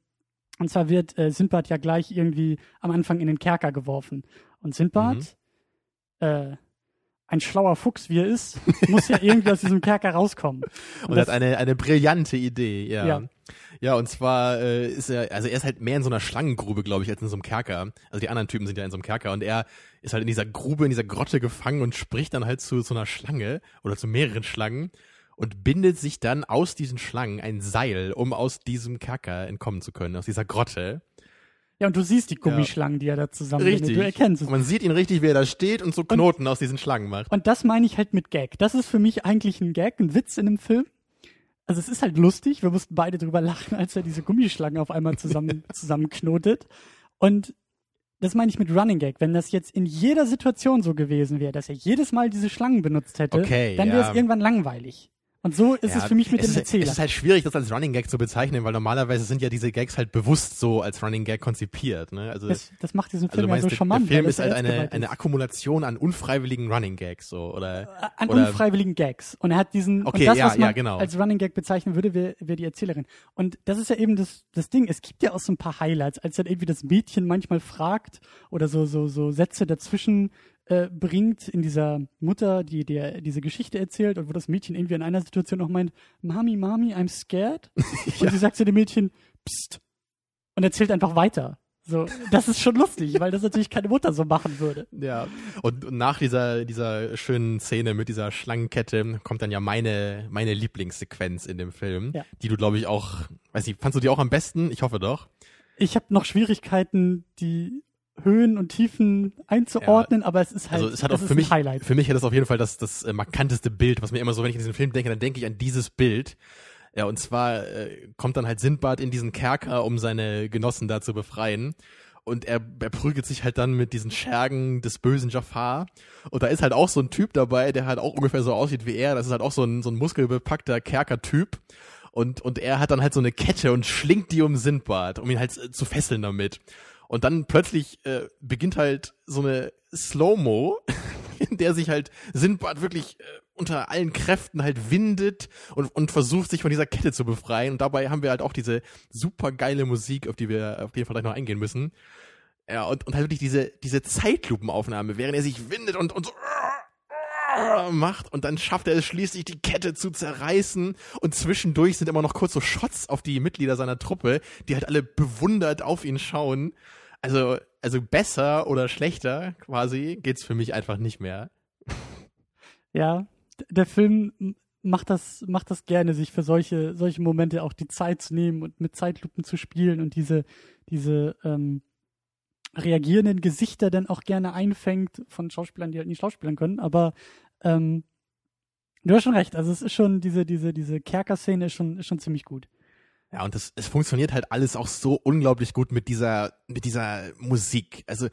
und zwar wird äh, Sindbad ja gleich irgendwie am Anfang in den Kerker geworfen und Sindbad, Mhm. äh, ein schlauer Fuchs wie er ist, muss ja irgendwie aus diesem Kerker rauskommen. Und das- hat eine, eine brillante Idee, ja. Ja. ja. und zwar äh, ist er, also er ist halt mehr in so einer Schlangengrube, glaube ich, als in so einem Kerker. Also die anderen Typen sind ja in so einem Kerker und er ist halt in dieser Grube, in dieser Grotte gefangen und spricht dann halt zu so einer Schlange oder zu mehreren Schlangen und bindet sich dann aus diesen Schlangen ein Seil, um aus diesem Kerker entkommen zu können, aus dieser Grotte. Ja, und du siehst die Gummischlangen, die er da zusammen Richtig. Du erkennst es. Und man sieht ihn richtig, wie er da steht und so Knoten aus diesen Schlangen macht. Und das meine ich halt mit Gag. Das ist für mich eigentlich ein Gag, ein Witz in einem Film. Also es ist halt lustig, wir mussten beide drüber lachen, als er diese Gummischlangen auf einmal zusammen, zusammenknotet. Und das meine ich mit Running Gag. Wenn das jetzt in jeder Situation so gewesen wäre, dass er jedes Mal diese Schlangen benutzt hätte, Okay, dann wäre es ja. irgendwann langweilig. Und so ist es Ja, für mich mit es dem ist, Erzähler. Es ist halt schwierig, das als Running Gag zu bezeichnen, weil normalerweise sind ja diese Gags halt bewusst so als Running Gag konzipiert. Ne? Also, das, das macht diesen also Film ja meinst, so der, charmant. der Film ist halt ja eine, ernstgeweiht eine ist. Akkumulation an unfreiwilligen Running Gags. So, oder, an oder, unfreiwilligen Gags. Und er hat diesen, Okay, und das, ja, was man ja, genau. als Running Gag bezeichnen würde, wäre wär die Erzählerin. Und das ist ja eben das, das Ding. Es gibt ja auch so ein paar Highlights, als dann irgendwie das Mädchen manchmal fragt oder so, so, so Sätze dazwischen äh, bringt in dieser Mutter, die dir diese Geschichte erzählt und wo das Mädchen irgendwie in einer Situation auch meint, Mami, Mami, I'm scared. Und sie sagt zu dem Mädchen, Psst. Und erzählt einfach weiter. So, das ist schon lustig, weil das natürlich keine Mutter so machen würde. ja. Und, und nach dieser, dieser schönen Szene mit dieser Schlangenkette kommt dann ja meine, meine Lieblingssequenz in dem Film, Ja. die du, glaube ich, auch, weiß nicht, fandst du die auch am besten? Ich hoffe doch. ich habe noch Schwierigkeiten, die Höhen und Tiefen einzuordnen, aber es ist halt Also es hat auch für mich, Highlight. für mich hat das auf jeden Fall das, das äh, markanteste Bild, was mir immer so, wenn ich an diesen Film denke, dann denke ich an dieses Bild. Ja, und zwar äh, kommt dann halt Sindbad in diesen Kerker, um seine Genossen da zu befreien. Und er, er prügelt sich halt dann mit diesen Schergen des bösen Jafar. Und da ist halt auch so ein Typ dabei, der halt auch ungefähr so aussieht wie er. Das ist halt auch so ein, so ein muskelbepackter Kerker-Typ. Und, und er hat dann halt so eine Kette und schlingt die um Sindbad, um ihn halt äh, zu fesseln damit. Und dann plötzlich äh, beginnt halt so eine Slow-Mo, in der sich halt Sindbad wirklich äh, unter allen Kräften halt windet und, und versucht, sich von dieser Kette zu befreien. Und dabei haben wir halt auch diese super geile Musik, auf die wir auf jeden Fall gleich noch eingehen müssen. Ja, und, und halt wirklich diese, diese Zeitlupenaufnahme, während er sich windet und, und so macht und dann schafft er es schließlich, die Kette zu zerreißen und zwischendurch sind immer noch kurz so Shots auf die Mitglieder seiner Truppe, die halt alle bewundert auf ihn schauen. Also, also besser oder schlechter quasi geht's für mich einfach nicht mehr. Ja, der Film macht das, macht das gerne, sich für solche, solche Momente auch die Zeit zu nehmen und mit Zeitlupen zu spielen und diese, diese ähm, reagierenden Gesichter dann auch gerne einfängt von Schauspielern, die halt nicht Schauspielern können. Aber ähm, du hast schon recht, also es ist schon, diese, diese, diese Kerker-Szene ist schon, ist schon ziemlich gut. Ja, und das, es funktioniert halt alles auch so unglaublich gut mit dieser, mit dieser Musik. Also,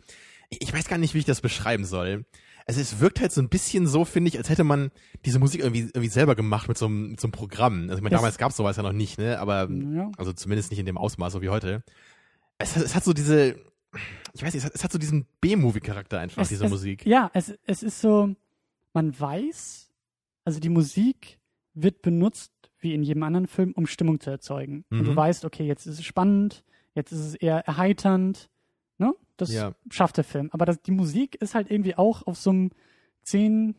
ich, weiß gar nicht, wie ich das beschreiben soll. Also es wirkt halt so ein bisschen so, finde ich, als hätte man diese Musik irgendwie, irgendwie selber gemacht mit so einem, mit so einem Programm. Also ich meine, damals gab es sowas ja noch nicht, ne? Aber ja. also zumindest nicht in dem Ausmaß, so wie heute. Es, es hat so diese, ich weiß nicht, es hat, es hat so diesen B-Movie-Charakter einfach, es, diese es, Musik. Ja, es, es ist so, man weiß, also die Musik wird benutzt, wie in jedem anderen Film, um Stimmung zu erzeugen. Mhm. Und du mhm. weißt, okay, jetzt ist es spannend, jetzt ist es eher erheiternd, Ne? Das ja. schafft der Film. Aber das, die Musik ist halt irgendwie auch auf so einem 10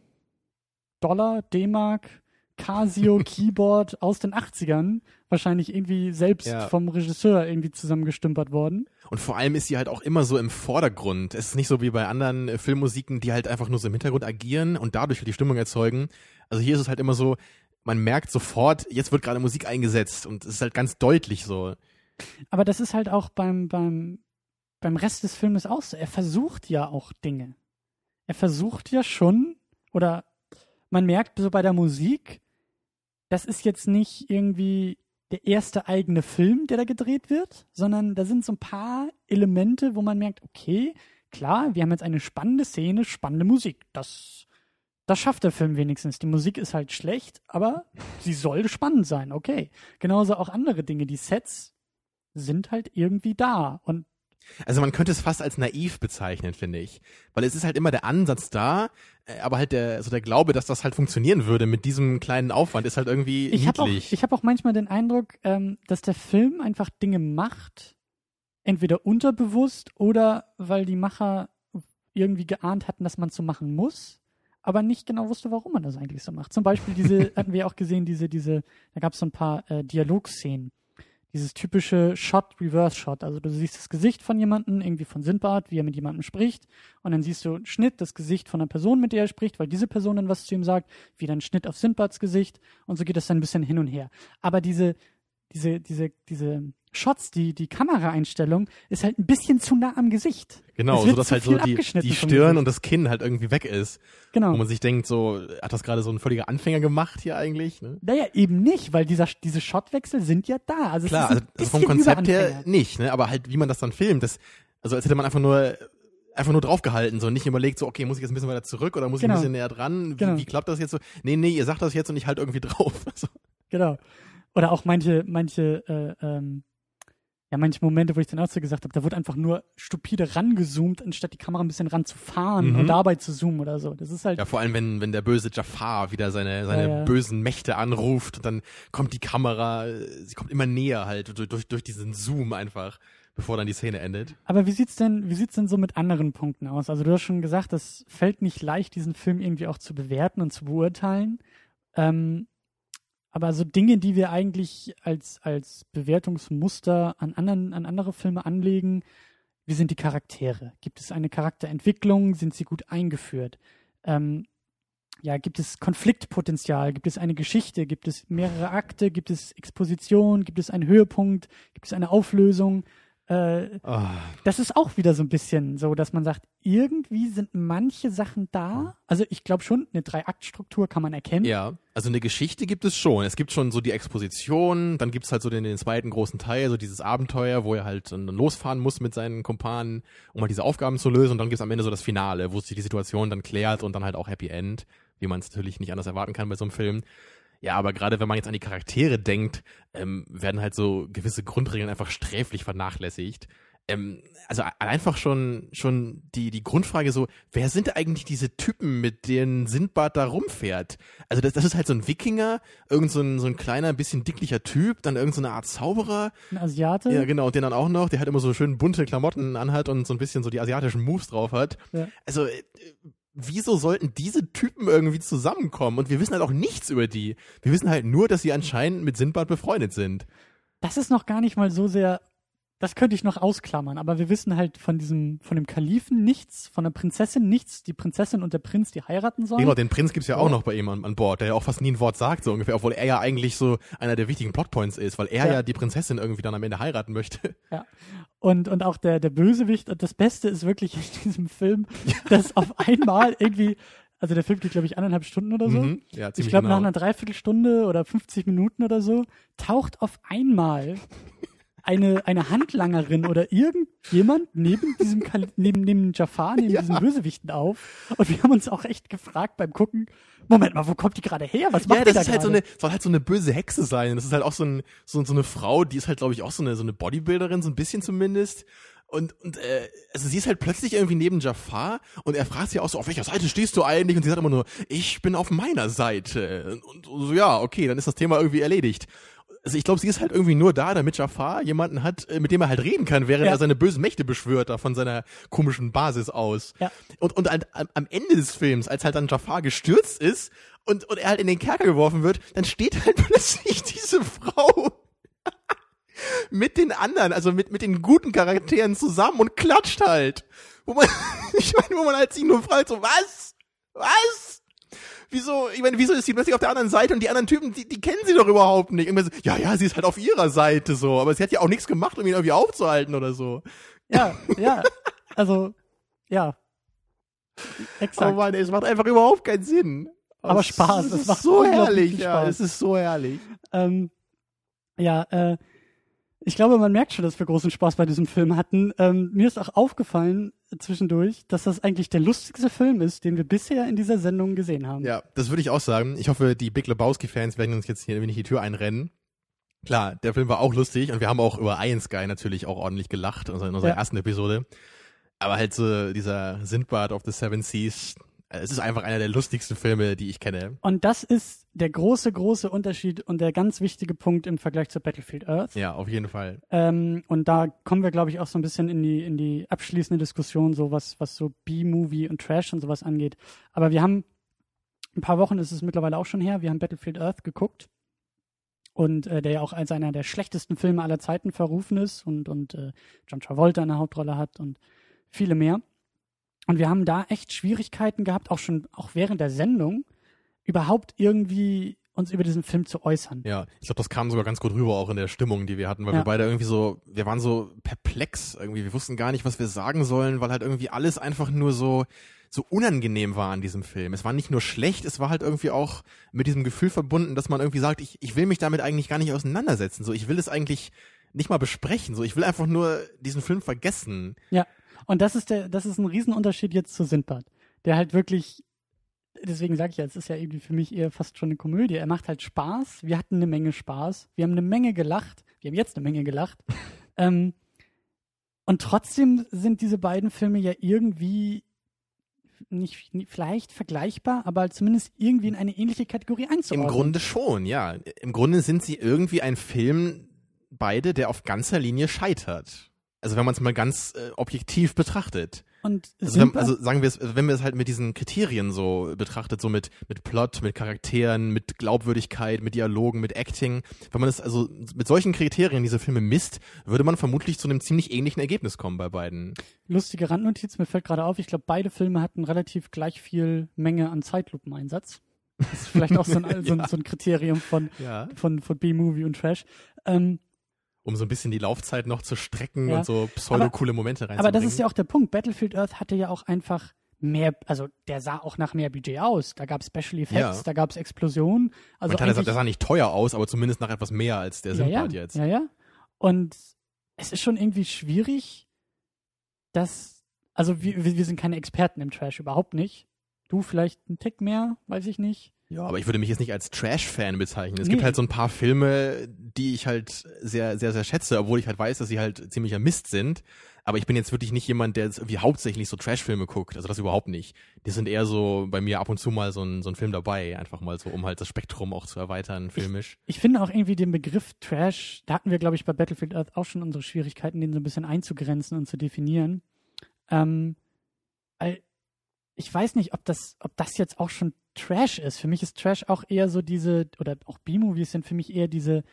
Dollar D-Mark Casio Keyboard aus den 80ern wahrscheinlich irgendwie selbst ja. vom Regisseur irgendwie zusammengestümpert worden. Und vor allem ist sie halt auch immer so im Vordergrund. Es ist nicht so wie bei anderen äh, Filmmusiken, die halt einfach nur so im Hintergrund agieren und dadurch die Stimmung erzeugen. Also hier ist es halt immer so, man merkt sofort, jetzt wird gerade Musik eingesetzt und es ist halt ganz deutlich so. Aber das ist halt auch beim, beim beim Rest des Filmes auch so. Er versucht ja auch Dinge. Er versucht ja schon, oder man merkt so bei der Musik, das ist jetzt nicht irgendwie der erste eigene Film, der da gedreht wird, sondern da sind so ein paar Elemente, wo man merkt, okay, klar, wir haben jetzt eine spannende Szene, spannende Musik. Das, das schafft der Film wenigstens. Die Musik ist halt schlecht, aber sie soll spannend sein, okay. Genauso auch andere Dinge. Die Sets sind halt irgendwie da und also man könnte es fast als naiv bezeichnen, finde ich. Weil es ist halt immer der Ansatz da, äh, aber halt der, so der Glaube, dass das halt funktionieren würde mit diesem kleinen Aufwand, ist halt irgendwie ich niedlich. Hab auch, ich habe auch manchmal den Eindruck, ähm, dass der Film einfach Dinge macht, entweder unterbewusst oder weil die Macher irgendwie geahnt hatten, dass man es so machen muss, aber nicht genau wusste, warum man das eigentlich so macht. Zum Beispiel diese, hatten wir auch gesehen, diese, diese, da gab es so ein paar äh, Dialogszenen dieses typische Shot-Reverse-Shot. Also du siehst das Gesicht von jemandem, irgendwie von Sindbad, wie er mit jemandem spricht. Und dann siehst du Schnitt, das Gesicht von einer Person, mit der er spricht, weil diese Person dann was zu ihm sagt. Wieder ein Schnitt auf Sindbads Gesicht. Und so geht das dann ein bisschen hin und her. Aber diese, diese, diese, diese Shots, die, die Kameraeinstellung ist halt ein bisschen zu nah am Gesicht. Genau, so dass halt so die, die Stirn und das Kinn halt irgendwie weg ist. Genau. Wo man sich denkt, so, hat das gerade so ein völliger Anfänger gemacht hier eigentlich? Ne? Naja, eben nicht, weil dieser, diese Shotwechsel sind ja da. Also Klar, also, also vom Konzept her nicht, ne? Aber halt, wie man das dann filmt, das, also als hätte man einfach nur einfach nur draufgehalten, so nicht überlegt, so, okay, muss ich jetzt ein bisschen weiter zurück oder muss genau. ich ein genau. bisschen näher dran? Wie, genau. wie klappt das jetzt so? Nee, nee, ihr sagt das jetzt und ich halt irgendwie drauf. Also. Genau. Oder auch manche, manche äh, ähm, ja, manche Momente, wo ich dann auch so gesagt habe, da wird einfach nur stupide rangezoomt, anstatt die Kamera ein bisschen ranzufahren mhm. und dabei zu zoomen oder so. Das ist halt. Ja, vor allem, wenn, wenn der böse Jafar wieder seine, seine ja, ja. bösen Mächte anruft und dann kommt die Kamera, sie kommt immer näher halt durch, durch, durch diesen Zoom einfach, bevor dann die Szene endet. Aber wie sieht's denn, wie sieht's denn so mit anderen Punkten aus? Also du hast schon gesagt, es fällt nicht leicht, diesen Film irgendwie auch zu bewerten und zu beurteilen. Ähm, aber so Dinge, die wir eigentlich als, als Bewertungsmuster an, anderen, an andere Filme anlegen, wie sind die Charaktere? Gibt es eine Charakterentwicklung? Sind sie gut eingeführt? Ähm, ja, gibt es Konfliktpotenzial? Gibt es eine Geschichte? Gibt es mehrere Akte? Gibt es Exposition? Gibt es einen Höhepunkt? Gibt es eine Auflösung? Äh, Oh. das ist auch wieder so ein bisschen so, dass man sagt, irgendwie sind manche Sachen da. Also ich glaube schon, eine Drei-Akt-Struktur kann man erkennen. Ja, also eine Geschichte gibt es schon. Es gibt schon so die Exposition, dann gibt's halt so den, den zweiten großen Teil, so dieses Abenteuer, wo er halt losfahren muss mit seinen Kumpanen, um halt diese Aufgaben zu lösen. Und dann gibt's am Ende so das Finale, wo sich die Situation dann klärt und dann halt auch Happy End, wie man es natürlich nicht anders erwarten kann bei so einem Film. Ja, aber gerade wenn man jetzt an die Charaktere denkt, ähm, werden halt so gewisse Grundregeln einfach sträflich vernachlässigt. Ähm, also einfach schon schon die die Grundfrage so, wer sind eigentlich diese Typen, mit denen Sindbad da rumfährt? Also das, das ist halt so ein Wikinger, irgend so ein, so ein kleiner, bisschen dicklicher Typ, dann irgend so eine Art Zauberer, Ein Asiate. ja genau, und den dann auch noch, der halt immer so schön bunte Klamotten anhat und so ein bisschen so die asiatischen Moves drauf hat. Ja. Also äh, wieso sollten diese Typen irgendwie zusammenkommen? Und wir wissen halt auch nichts über die. Wir wissen halt nur, dass sie anscheinend mit Sindbad befreundet sind. Das ist noch gar nicht mal so sehr. Das könnte ich noch ausklammern, aber wir wissen halt von diesem, von dem Kalifen nichts, von der Prinzessin nichts. Die Prinzessin und der Prinz, die heiraten sollen. Genau, den Prinz gibt's ja Oh. auch noch bei ihm an, an Bord, der ja auch fast nie ein Wort sagt, so ungefähr, obwohl er ja eigentlich so einer der wichtigen Plotpoints ist, weil er ja, Ja. die Prinzessin irgendwie dann am Ende heiraten möchte. Und, und auch der, der Bösewicht. Und das Beste ist wirklich in diesem Film, dass auf einmal irgendwie, also der Film geht, glaube ich, eineinhalb Stunden oder so. Mhm. Ja, Ich glaube, nach genau. einer Dreiviertelstunde oder 50 Minuten oder so taucht auf einmal eine, eine Handlangerin oder irgendjemand neben diesem Kal neben, neben Jafar, neben Ja. diesen Bösewichten auf. Und wir haben uns auch echt gefragt beim Gucken, Moment mal, wo kommt die gerade her? Was macht Ja, die das da ist halt so eine, soll halt so eine böse Hexe sein. Das ist halt auch so, ein, so, so eine Frau, die ist halt, glaube ich, auch so eine, so eine Bodybuilderin, so ein bisschen zumindest. Und, und äh, also sie ist halt plötzlich irgendwie neben Jafar und er fragt sie auch so, auf welcher Seite stehst du eigentlich? Und sie sagt immer nur, ich bin auf meiner Seite. Und, und so, ja, okay, dann ist das Thema irgendwie erledigt. Also ich glaube, sie ist halt irgendwie nur da, damit Jafar jemanden hat, äh, mit dem er halt reden kann, während Ja. er seine bösen Mächte beschwört, da von seiner komischen Basis aus. Ja. Und, und halt am, am Ende des Films, als halt dann Jafar gestürzt ist und, und er halt in den Kerker geworfen wird, dann steht halt plötzlich diese Frau mit den anderen, also mit, mit den guten Charakteren zusammen und klatscht halt. Wo man, ich meine, wo man halt sich nur fragt, so, was? Was? Wieso, ich meine, wieso ist sie plötzlich auf der anderen Seite und die anderen Typen, die, die kennen sie doch überhaupt nicht. So, ja, ja, sie ist halt auf ihrer Seite so, aber sie hat ja auch nichts gemacht, um ihn irgendwie aufzuhalten oder so. Ja, ja. Also, ja. Exakt. Oh Mann, es macht einfach überhaupt keinen Sinn. Aber Es- Spaß, es es macht so herrlich, ja, es ist so herrlich. Ähm, ja, äh, ich glaube, man merkt schon, dass wir großen Spaß bei diesem Film hatten. Ähm, mir ist auch aufgefallen zwischendurch, dass das eigentlich der lustigste Film ist, den wir bisher in dieser Sendung gesehen haben. Ja, das würde ich auch sagen. Ich hoffe, die Big Lebowski-Fans werden uns jetzt hier nicht die Tür einrennen. Klar, der Film war auch lustig und wir haben auch über Iron Sky natürlich auch ordentlich gelacht also in unserer Ja. ersten Episode. Aber halt so dieser Sindbad of the Seven Seas, es ist einfach einer der lustigsten Filme, die ich kenne. Und das ist der große, große Unterschied und der ganz wichtige Punkt im Vergleich zu Battlefield Earth. Ja, auf jeden Fall. Ähm, und da kommen wir, glaube ich, auch so ein bisschen in die, in die abschließende Diskussion, so was, was so B-Movie und Trash und sowas angeht. Aber wir haben, ein paar Wochen ist es mittlerweile auch schon her, wir haben Battlefield Earth geguckt. Und äh, der ja auch als einer der schlechtesten Filme aller Zeiten verrufen ist und, und äh, John Travolta eine Hauptrolle hat und viele mehr. Und wir haben da echt Schwierigkeiten gehabt, auch schon, auch während der Sendung, überhaupt irgendwie uns über diesen Film zu äußern. Ja, ich glaube, das kam sogar ganz gut rüber auch in der Stimmung, die wir hatten, weil Ja. wir beide irgendwie so, wir waren so perplex irgendwie, wir wussten gar nicht, was wir sagen sollen, weil halt irgendwie alles einfach nur so so unangenehm war an diesem Film. Es war nicht nur schlecht, es war halt irgendwie auch mit diesem Gefühl verbunden, dass man irgendwie sagt, ich, ich will mich damit eigentlich gar nicht auseinandersetzen, so ich will es eigentlich nicht mal besprechen, so ich will einfach nur diesen Film vergessen. Ja, und das ist der, das ist ein Riesenunterschied jetzt zu Sindbad, der halt wirklich, deswegen sage ich ja, es ist ja irgendwie für mich eher fast schon eine Komödie. Er macht halt Spaß. Wir hatten eine Menge Spaß. Wir haben eine Menge gelacht. Wir haben jetzt eine Menge gelacht. ähm, und trotzdem sind diese beiden Filme ja irgendwie nicht, nicht vielleicht vergleichbar, aber zumindest irgendwie in eine ähnliche Kategorie einzuordnen. Im Grunde schon, ja. Im Grunde sind sie irgendwie ein Film, beide, der auf ganzer Linie scheitert. Also wenn man es mal ganz äh, objektiv betrachtet. Und Also, wenn, also sagen wir es, wenn wir es halt mit diesen Kriterien so betrachtet, so mit, mit Plot, mit Charakteren, mit Glaubwürdigkeit, mit Dialogen, mit Acting, wenn man es also mit solchen Kriterien diese Filme misst, würde man vermutlich zu einem ziemlich ähnlichen Ergebnis kommen bei beiden. lustige Randnotiz, mir fällt gerade auf, ich glaube, beide Filme hatten relativ gleich viel Menge an Zeitlupeneinsatz. Das ist vielleicht auch so ein, so ein, so ein Kriterium von, Ja. von, von B-Movie und Trash. Ähm, um so ein bisschen die Laufzeit noch zu strecken Ja. und so pseudo-coole Momente reinzubringen. Aber das ist ja auch der Punkt. Battlefield Earth hatte ja auch einfach mehr, also der sah auch nach mehr Budget aus. Da gab es Special Effects, Ja. da gab es Explosionen. Also Man kann das sah nicht teuer aus, aber zumindest nach etwas mehr als der ja, ja, Simbad jetzt. ja, ja. Und es ist schon irgendwie schwierig, dass, also wir, wir wir sind keine Experten im Trash, überhaupt nicht. Du vielleicht einen Tick mehr, weiß ich nicht. Ja, aber ich würde mich jetzt nicht als Trash-Fan bezeichnen. Es Nee. gibt halt so ein paar Filme, die ich halt sehr, sehr, sehr schätze, obwohl ich halt weiß, dass sie halt ziemlicher Mist sind. Aber ich bin jetzt wirklich nicht jemand, der jetzt irgendwie hauptsächlich so Trash-Filme guckt. Also das überhaupt nicht. Die sind eher so bei mir ab und zu mal so ein, so ein Film dabei. Einfach mal so, um halt das Spektrum auch zu erweitern, filmisch. Ich finde auch irgendwie den Begriff Trash, da hatten wir, glaube ich, bei Battlefield Earth auch schon unsere Schwierigkeiten, den so ein bisschen einzugrenzen und zu definieren. Ähm, ich weiß nicht, ob das, ob das jetzt auch schon Trash ist. Für mich ist Trash auch eher so diese, oder auch B-Movies sind für mich eher diese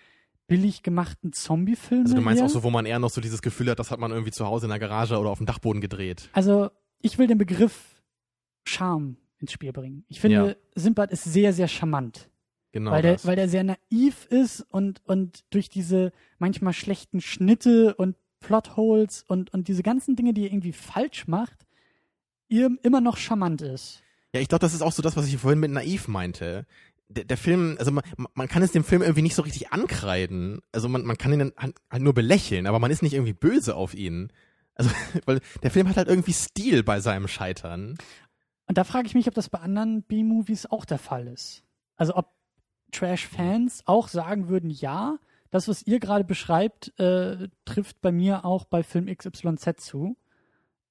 billig gemachten Zombie-Filme. Also du meinst eher. auch so, wo man eher noch so dieses Gefühl hat, das hat man irgendwie zu Hause in der Garage oder auf dem Dachboden gedreht. Also, ich will den Begriff Charme ins Spiel bringen. Ich finde, Ja. Sinbad ist sehr, sehr charmant. Genau. weil, der, das. weil der sehr naiv ist und, und durch diese manchmal schlechten Schnitte und Plotholes und, und diese ganzen Dinge, die er irgendwie falsch macht, ihr immer noch charmant ist. Ja, ich glaube, das ist auch so das, was ich vorhin mit naiv meinte. Der, der Film, also man, man kann es dem Film irgendwie nicht so richtig ankreiden. Also man, man kann ihn halt nur belächeln, aber man ist nicht irgendwie böse auf ihn. Also, weil der Film hat halt irgendwie Stil bei seinem Scheitern. Und da frage ich mich, ob das bei anderen B-Movies auch der Fall ist. Also ob Trash-Fans auch sagen würden, ja, das, was ihr gerade beschreibt, äh, trifft bei mir auch bei Film XYZ zu.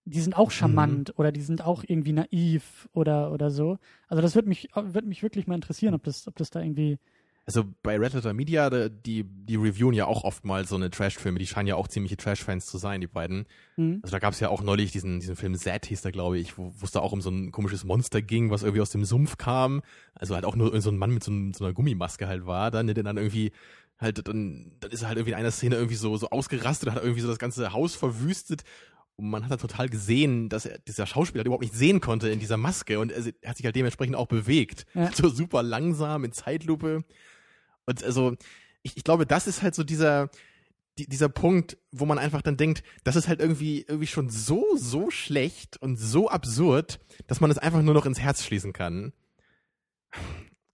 Die sind auch charmant oder die sind auch irgendwie naiv oder, oder so. Also das würde mich, würde mich wirklich mal interessieren, ob das, ob das da irgendwie Also bei Red Letter Media, die, die reviewen ja auch oft mal so eine Trash-Filme, die scheinen ja auch ziemliche Trash-Fans zu sein, die beiden. hm, Also da gab es ja auch neulich diesen, diesen Film Zed hieß der, glaube ich, wo es da auch um so ein komisches Monster ging, was irgendwie aus dem Sumpf kam. Also halt auch nur so ein Mann mit so, so einer Gummimaske halt war, dann, der dann irgendwie halt, dann, dann ist er halt irgendwie in einer Szene irgendwie so, so ausgerastet, hat irgendwie so das ganze Haus verwüstet. Und man hat dann total gesehen, dass er, dieser Schauspieler halt überhaupt nicht sehen konnte in dieser Maske und er, er hat sich halt dementsprechend auch bewegt. Ja. So super langsam in Zeitlupe. Und also, ich, ich glaube, das ist halt so dieser, die, dieser Punkt, wo man einfach dann denkt, das ist halt irgendwie, irgendwie schon so, so schlecht und so absurd, dass man es einfach nur noch ins Herz schließen kann.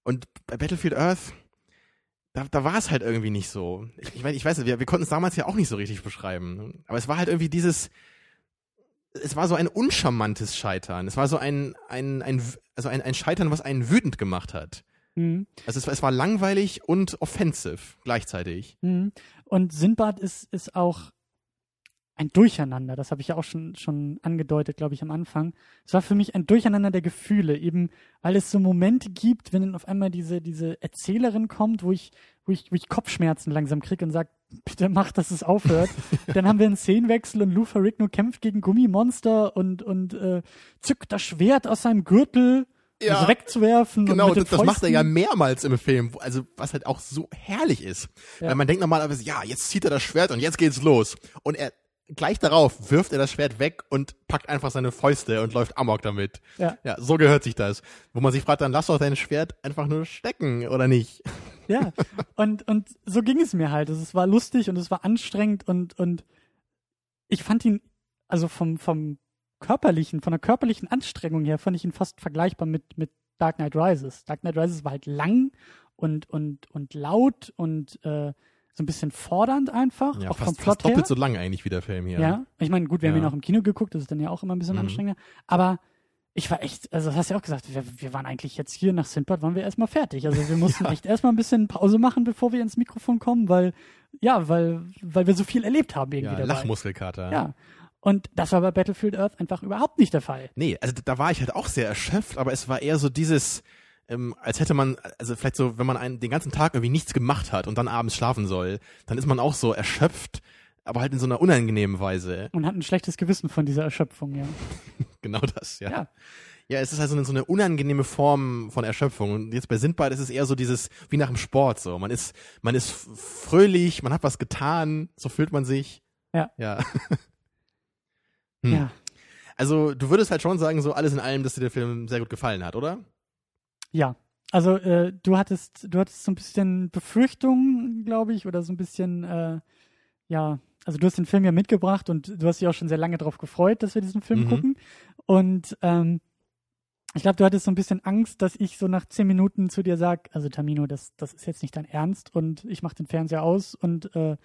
Und bei Battlefield Earth, da, da war es halt irgendwie nicht so. Ich, ich, mein, ich weiß nicht, wir, wir konnten es damals ja auch nicht so richtig beschreiben. Aber es war halt irgendwie dieses, es war so ein uncharmantes Scheitern. Es war so ein, ein, ein, also ein, ein Scheitern, was einen wütend gemacht hat. hm, Also es, war- es war langweilig und offensive gleichzeitig. hm. Und Sinbad ist, ist auch ein Durcheinander. Das habe ich ja auch schon, schon angedeutet, glaube ich, am Anfang. Es war für mich ein Durcheinander der Gefühle, eben weil es so Momente gibt, wenn dann auf einmal diese, diese Erzählerin kommt, wo ich, wo ich, wo ich Kopfschmerzen langsam kriege und sage, bitte mach, dass es aufhört. dann haben wir einen Szenenwechsel und Lou Ferrigno kämpft gegen Gummimonster und, und äh, zückt das Schwert aus seinem Gürtel, um Ja, es wegzuwerfen. Genau, das, das macht er ja mehrmals im Film, also was halt auch so herrlich ist. Ja. Weil man denkt normalerweise, ja, jetzt zieht er das Schwert und jetzt geht's los. Und er gleich darauf wirft er das Schwert weg und packt einfach seine Fäuste und läuft amok damit. Ja. Ja, so gehört sich das. Wo man sich fragt, dann lass doch dein Schwert einfach nur stecken, oder nicht? Ja, und, und so ging es mir halt. Es war lustig und es war anstrengend und, und ich fand ihn, also vom, vom körperlichen, von der körperlichen Anstrengung her, fand ich ihn fast vergleichbar mit, mit Dark Knight Rises. Dark Knight Rises war halt lang und, und, und laut und äh, so ein bisschen fordernd einfach, Ja, auch vom fast, Plot fast doppelt her. so lang eigentlich wie der Film hier. Ja, ich meine, gut, wir haben Ja. ihn auch im Kino geguckt, das ist dann ja auch immer ein bisschen Mhm. anstrengender. Aber ich war echt, also das hast du ja auch gesagt, wir, wir waren eigentlich jetzt hier nach Sindbad, waren wir erstmal fertig. Also wir mussten Ja. echt erstmal ein bisschen Pause machen, bevor wir ins Mikrofon kommen, weil, ja, weil, weil wir so viel erlebt haben irgendwie Ja, dabei. Lachmuskelkater. Ja. Und das war bei Battlefield Earth einfach überhaupt nicht der Fall. Nee, also da war ich halt auch sehr erschöpft, aber es war eher so dieses, ähm, als hätte man, also vielleicht so, wenn man einen, den ganzen Tag irgendwie nichts gemacht hat und dann abends schlafen soll, dann ist man auch so erschöpft, aber halt in so einer unangenehmen Weise. Und hat ein schlechtes Gewissen von dieser Erschöpfung, ja. Genau das, ja. Ja. Ja, es ist also eine, so eine unangenehme Form von Erschöpfung. Und jetzt bei Sindbad ist es eher so dieses, wie nach dem Sport, so. Man ist, man ist fröhlich, man hat was getan, so fühlt man sich. Ja. Ja. Hm. Ja. Also, du würdest halt schon sagen, so alles in allem, dass dir der Film sehr gut gefallen hat, oder? Ja. Also äh, du hattest, du hattest so ein bisschen Befürchtungen, glaube ich, oder so ein bisschen, äh, ja, also du hast den Film ja mitgebracht und du hast dich auch schon sehr lange darauf gefreut, dass wir diesen Film Mhm. gucken. Und ähm, ich glaube, du hattest so ein bisschen Angst, dass ich so nach zehn Minuten zu dir sag, also Tamino, das, das ist jetzt nicht dein Ernst und ich mache den Fernseher aus und äh,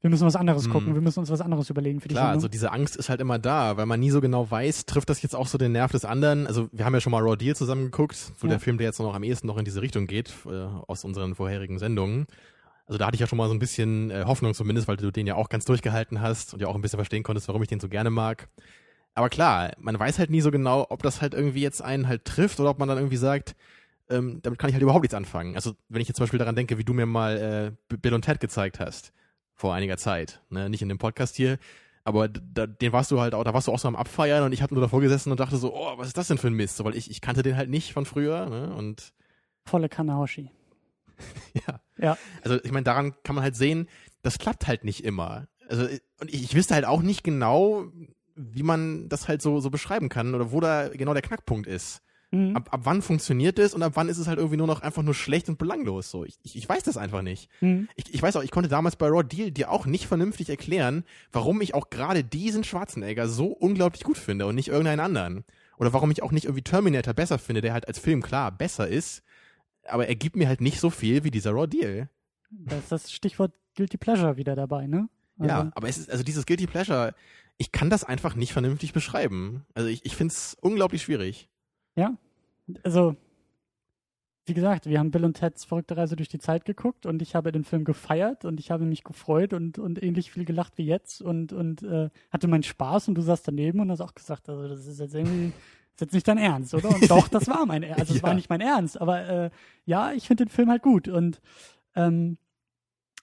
wir müssen was anderes Mhm. gucken, wir müssen uns was anderes überlegen für die Klar, also Sendung. diese Angst ist halt immer da, weil man nie so genau weiß, trifft das jetzt auch so den Nerv des anderen. Also wir haben ja schon mal Raw Deal zusammen geguckt, wo Ja. der Film, der jetzt noch am ehesten noch in diese Richtung geht, äh, aus unseren vorherigen Sendungen. Also da hatte ich ja schon mal so ein bisschen äh, Hoffnung zumindest, weil du den ja auch ganz durchgehalten hast und ja auch ein bisschen verstehen konntest, warum ich den so gerne mag. Aber klar, man weiß halt nie so genau, ob das halt irgendwie jetzt einen halt trifft oder ob man dann irgendwie sagt, ähm, damit kann ich halt überhaupt nichts anfangen. Also wenn ich jetzt zum Beispiel daran denke, wie du mir mal äh, Bill und Ted gezeigt hast vor einiger Zeit, ne? nicht in dem Podcast hier, aber da, den warst du halt auch, da warst du auch so am Abfeiern und ich habe nur davor gesessen und dachte so, oh, was ist das denn für ein Mist? So, weil ich, ich kannte den halt nicht von früher, ne? Und Volle Kanahoshi. ja. Ja. Also ich meine, daran kann man halt sehen, das klappt halt nicht immer. Also und ich, ich wüsste halt auch nicht genau, wie man das halt so, so beschreiben kann oder wo da genau der Knackpunkt ist. Mhm. Ab, ab wann funktioniert es und ab wann ist es halt irgendwie nur noch einfach nur schlecht und belanglos. So, ich, ich, weiß das einfach nicht. Mhm. Ich, ich weiß auch, ich konnte damals bei Raw Deal dir auch nicht vernünftig erklären, warum ich auch gerade diesen Schwarzenegger so unglaublich gut finde und nicht irgendeinen anderen. Oder warum ich auch nicht irgendwie Terminator besser finde, der halt als Film klar besser ist, aber er gibt mir halt nicht so viel wie dieser Raw Deal. Da ist das Stichwort Guilty Pleasure wieder dabei, ne? Also, Ja, aber es ist, also dieses Guilty Pleasure, ich kann das einfach nicht vernünftig beschreiben. Also ich, ich finde es unglaublich schwierig. also, wie gesagt, wir haben Bill und Ted's verrückte Reise durch die Zeit geguckt und ich habe den Film gefeiert und ich habe mich gefreut und, und ähnlich viel gelacht wie jetzt und, und äh, hatte meinen Spaß und du saßt daneben und hast auch gesagt, also das ist jetzt irgendwie, ist jetzt nicht dein Ernst, oder? Und doch, das war mein Ernst. Also es Ja. war nicht mein Ernst, aber äh, ja, ich finde den Film halt gut und ähm,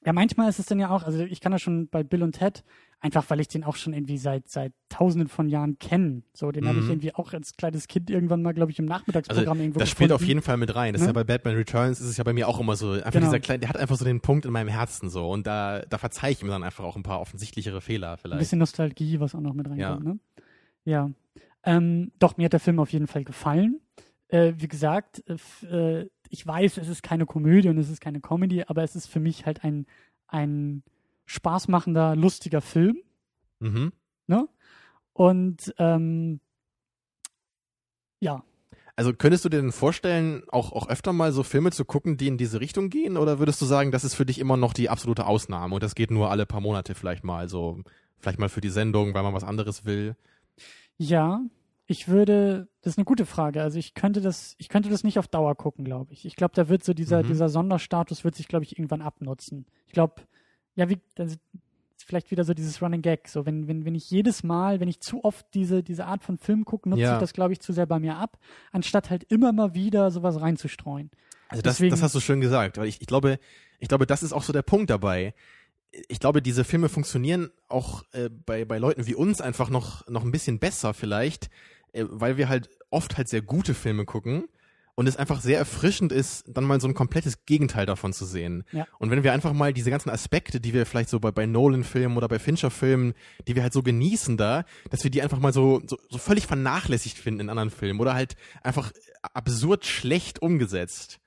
ja, manchmal ist es dann ja auch, also ich kann das schon bei Bill und Ted, einfach weil ich den auch schon irgendwie seit, seit tausenden von Jahren kenne. So, den habe ich Mhm. irgendwie auch als kleines Kind irgendwann mal, glaube ich, im Nachmittagsprogramm Also irgendwo das spielt auf gefunden. jeden Fall mit rein. Das Ne? ist ja bei Batman Returns ist es ja bei mir auch immer so. Einfach Genau. dieser kleine, der hat einfach so den Punkt in meinem Herzen so. Und da, da verzeihe ich ihm dann einfach auch ein paar offensichtlichere Fehler Ein vielleicht. bisschen Nostalgie, was auch noch mit Ja. reinkommt, ne? Ja. Ähm, doch, mir hat der Film auf jeden Fall gefallen. Äh, wie gesagt, äh, äh, ich weiß, es ist keine Komödie und es ist keine Comedy, aber es ist für mich halt ein, ein spaßmachender, lustiger Film. Mhm. Ne? Und ähm, ja, Also könntest du dir denn vorstellen, auch, auch öfter mal so Filme zu gucken, die in diese Richtung gehen? Oder würdest du sagen, das ist für dich immer noch die absolute Ausnahme und das geht nur alle paar Monate vielleicht mal so, vielleicht mal für die Sendung, weil man was anderes will? Ja, ich würde, das ist eine gute Frage. Also ich könnte das, ich könnte das nicht auf Dauer gucken, glaube ich. Ich glaube, da wird so dieser, Mhm. dieser Sonderstatus wird sich, glaube ich, irgendwann abnutzen. Ich glaube, ja, wie, das ist vielleicht wieder so dieses Running Gag. So, wenn, wenn, wenn ich jedes Mal, wenn ich zu oft diese, diese Art von Film gucke, nutze Ja. ich das, glaube ich, zu sehr bei mir ab, anstatt halt immer mal wieder sowas reinzustreuen. Also das, Deswegen- das hast du schön gesagt, weil ich, ich glaube, ich glaube, das ist auch so der Punkt dabei. Ich glaube, diese Filme funktionieren auch äh, bei, bei Leuten wie uns einfach noch, noch ein bisschen besser vielleicht, äh, weil wir halt oft halt sehr gute Filme gucken und es einfach sehr erfrischend ist, dann mal so ein komplettes Gegenteil davon zu sehen. Ja. Und wenn wir einfach mal diese ganzen Aspekte, die wir vielleicht so bei, bei Nolan-Filmen oder bei Fincher-Filmen, die wir halt so genießen da, dass wir die einfach mal so, so, so völlig vernachlässigt finden in anderen Filmen oder halt einfach absurd schlecht umgesetzt.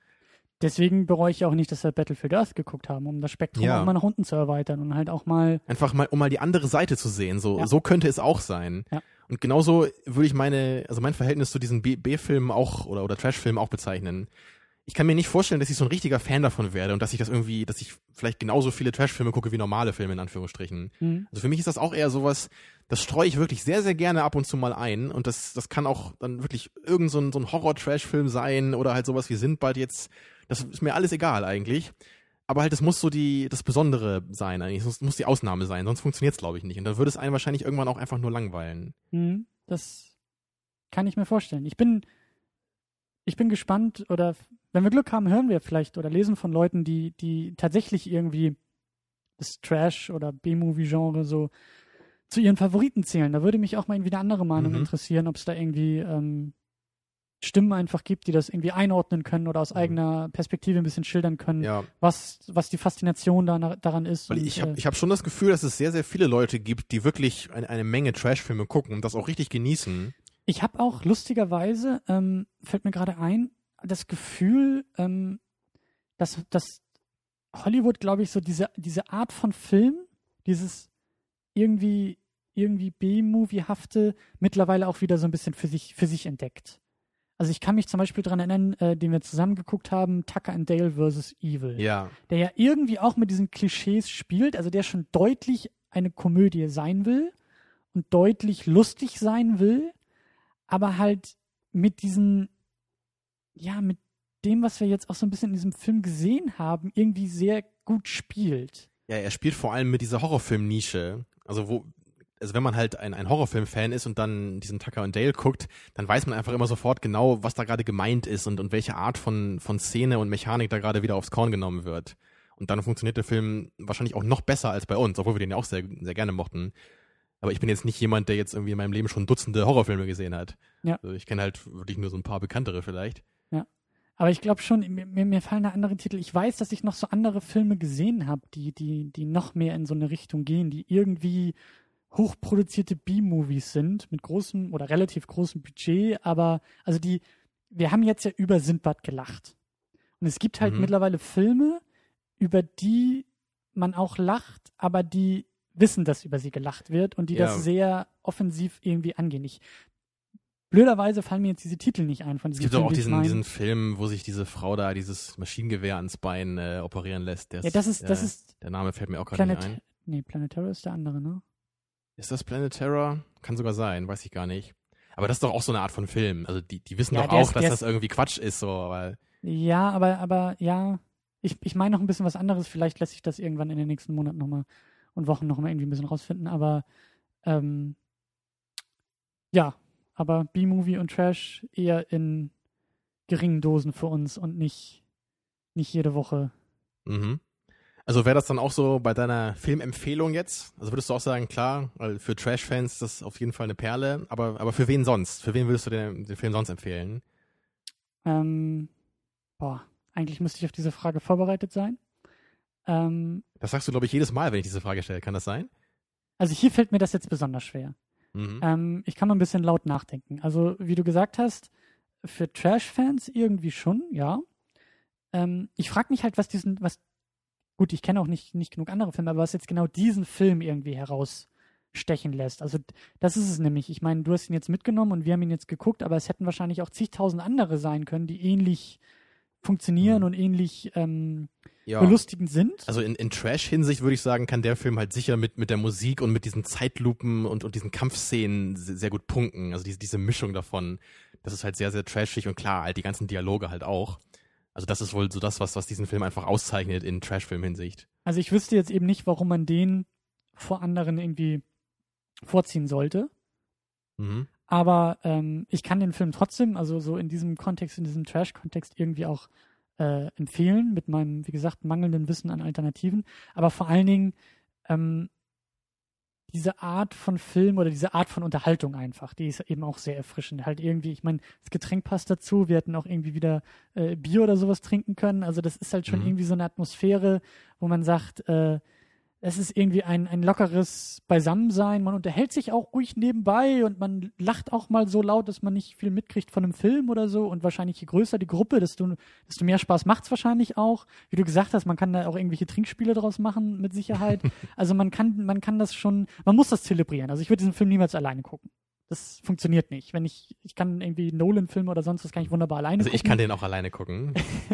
Deswegen bereue ich auch nicht, dass wir Battlefield Earth geguckt haben, um das Spektrum Ja. auch mal nach unten zu erweitern und halt auch mal, Einfach mal, um mal die andere Seite zu sehen. So, Ja. so könnte es auch sein. Ja. Und genauso würde ich meine, also mein Verhältnis zu diesen B-Filmen auch oder, oder Trash-Filmen auch bezeichnen. Ich kann mir nicht vorstellen, dass ich so ein richtiger Fan davon werde und dass ich das irgendwie, dass ich vielleicht genauso viele Trash-Filme gucke wie normale Filme in Anführungsstrichen. hm, Also für mich ist das auch eher sowas, das streue ich wirklich sehr, sehr gerne ab und zu mal ein. Und das, das kann auch dann wirklich irgend so ein, so ein Horror-Trash-Film sein oder halt sowas wie Sindbad jetzt. Das ist mir alles egal eigentlich. Aber halt, es muss so die, das Besondere sein eigentlich. Es muss die Ausnahme sein, sonst funktioniert es, glaube ich, nicht. Und dann würde es einen wahrscheinlich irgendwann auch einfach nur langweilen. hm, das kann ich mir vorstellen. Ich bin, ich bin gespannt oder wenn wir Glück haben, hören wir vielleicht oder lesen von Leuten, die, die tatsächlich irgendwie das Trash- oder B-Movie-Genre so zu ihren Favoriten zählen. Da würde mich auch mal irgendwie eine andere Meinung Mhm. interessieren, ob es da irgendwie ähm, Stimmen einfach gibt, die das irgendwie einordnen können oder aus Mhm. eigener Perspektive ein bisschen schildern können, Ja, was, was die Faszination da, daran ist. weil ich habe äh, hab schon das Gefühl, dass es sehr, sehr viele Leute gibt, die wirklich eine, eine Menge Trash-Filme gucken und das auch richtig genießen. Ich habe auch lustigerweise, ähm, fällt mir gerade ein, das Gefühl, ähm, dass, dass Hollywood, glaube ich, so diese, diese Art von Film dieses irgendwie, irgendwie B-Movie-hafte mittlerweile auch wieder so ein bisschen für sich, für sich entdeckt. Also ich kann mich zum Beispiel dran erinnern, äh, den wir zusammen geguckt haben, Tucker and Dale vs. Evil. Ja. Der ja irgendwie auch mit diesen Klischees spielt, also der schon deutlich eine Komödie sein will und deutlich lustig sein will, aber halt mit diesen, ja, mit dem, was wir jetzt auch so ein bisschen in diesem Film gesehen haben, irgendwie sehr gut spielt. Ja, er spielt vor allem mit dieser Horrorfilm-Nische. Also wo, also wenn man halt ein, ein Horrorfilm-Fan ist und dann diesen Tucker und Dale guckt, dann weiß man einfach immer sofort genau, was da gerade gemeint ist und, und welche Art von, von Szene und Mechanik da gerade wieder aufs Korn genommen wird. Und dann funktioniert der Film wahrscheinlich auch noch besser als bei uns, obwohl wir den ja auch sehr, sehr gerne mochten. Aber ich bin jetzt nicht jemand, der jetzt irgendwie in meinem Leben schon Dutzende Horrorfilme gesehen hat. Ja. Also ich kenne halt wirklich nur so ein paar bekanntere vielleicht. Aber ich glaube schon, mir, mir mir fallen da andere Titel. Ich weiß, dass ich noch so andere Filme gesehen habe, die, die, die noch mehr in so eine Richtung gehen, die irgendwie hochproduzierte B-Movies sind, mit großem oder relativ großem Budget, aber also die, wir haben jetzt ja über Sindbad gelacht. Und es gibt halt Mhm. mittlerweile Filme, über die man auch lacht, aber die wissen, dass über sie gelacht wird und die Ja. das sehr offensiv irgendwie angehen. Ich, blöderweise fallen mir jetzt diese Titel nicht ein von Es diesen gibt doch Filmen, auch diesen, diesen Film, wo sich diese Frau da dieses Maschinengewehr ans Bein äh, operieren lässt. Der Ja, das ist, das äh, ist Der Name fällt mir auch gerade nicht ein. nee, Planet Terror ist der andere, ne? Ist das Planet Terror? Kann sogar sein, weiß ich gar nicht. Aber das ist doch auch so eine Art von Film. Also die, die wissen Ja, doch auch, ist- dass das ist- irgendwie Quatsch ist, so, aber Ja, aber, aber ja, ich, ich meine noch ein bisschen was anderes. Vielleicht lässt sich das irgendwann in den nächsten Monaten nochmal und Wochen nochmal irgendwie ein bisschen rausfinden. Aber ähm, ja, aber B-Movie und Trash eher in geringen Dosen für uns und nicht, nicht jede Woche. mhm. Also wäre das dann auch so bei deiner Filmempfehlung jetzt? Also würdest du auch sagen, klar, für Trash-Fans ist das auf jeden Fall eine Perle, aber, aber für wen sonst? Für wen würdest du den, den Film sonst empfehlen? Ähm, boah, eigentlich müsste ich auf diese Frage vorbereitet sein. Ähm, Das sagst du, glaube ich, jedes Mal, wenn ich diese Frage stelle. Kann das sein? also hier fällt mir das jetzt besonders schwer. Mhm. Ähm, ich kann mal ein bisschen laut nachdenken. Also, wie du gesagt hast, für Trash-Fans irgendwie schon, ja. Ähm, ich frage mich halt, was diesen, was, gut, ich kenne auch nicht, nicht genug andere Filme, aber was jetzt genau diesen Film irgendwie herausstechen lässt. Also, das ist es nämlich. Ich meine, du hast ihn jetzt mitgenommen und wir haben ihn jetzt geguckt, aber es hätten wahrscheinlich auch zigtausend andere sein können, die ähnlich funktionieren Mhm. und ähnlich ähm, ja. belustigend sind. Also in, in Trash-Hinsicht würde ich sagen, kann der Film halt sicher mit, mit der Musik und mit diesen Zeitlupen und, und diesen Kampfszenen se- sehr gut punkten. Also diese, diese Mischung davon, das ist halt sehr, sehr trashig und klar, halt die ganzen Dialoge halt auch. Also das ist wohl so das, was, was diesen Film einfach auszeichnet in Trash-Film-Hinsicht. Also ich wüsste jetzt eben nicht, warum man den vor anderen irgendwie vorziehen sollte. Mhm. Aber ähm, ich kann den Film trotzdem, also so in diesem Kontext, in diesem Trash-Kontext irgendwie auch äh, empfehlen, mit meinem, wie gesagt, mangelnden Wissen an Alternativen. Aber vor allen Dingen ähm, diese Art von Film oder diese Art von Unterhaltung einfach, die ist eben auch sehr erfrischend. Halt irgendwie, ich meine, das Getränk passt dazu, wir hätten auch irgendwie wieder äh, Bier oder sowas trinken können. Also das ist halt schon Mhm. irgendwie so eine Atmosphäre, wo man sagt, äh, es ist irgendwie ein, ein lockeres Beisammensein. Man unterhält sich auch ruhig nebenbei und man lacht auch mal so laut, dass man nicht viel mitkriegt von einem Film oder so. Und wahrscheinlich je größer die Gruppe, desto, desto mehr Spaß macht's wahrscheinlich auch. Wie du gesagt hast, man kann da auch irgendwelche Trinkspiele draus machen, mit Sicherheit. also man kann, man kann das schon, man muss das zelebrieren. Also ich würde diesen Film niemals alleine gucken. Das funktioniert nicht. Wenn ich, ich kann irgendwie Nolan-Filme oder sonst was kann ich wunderbar alleine Also gucken. ich kann den auch alleine gucken.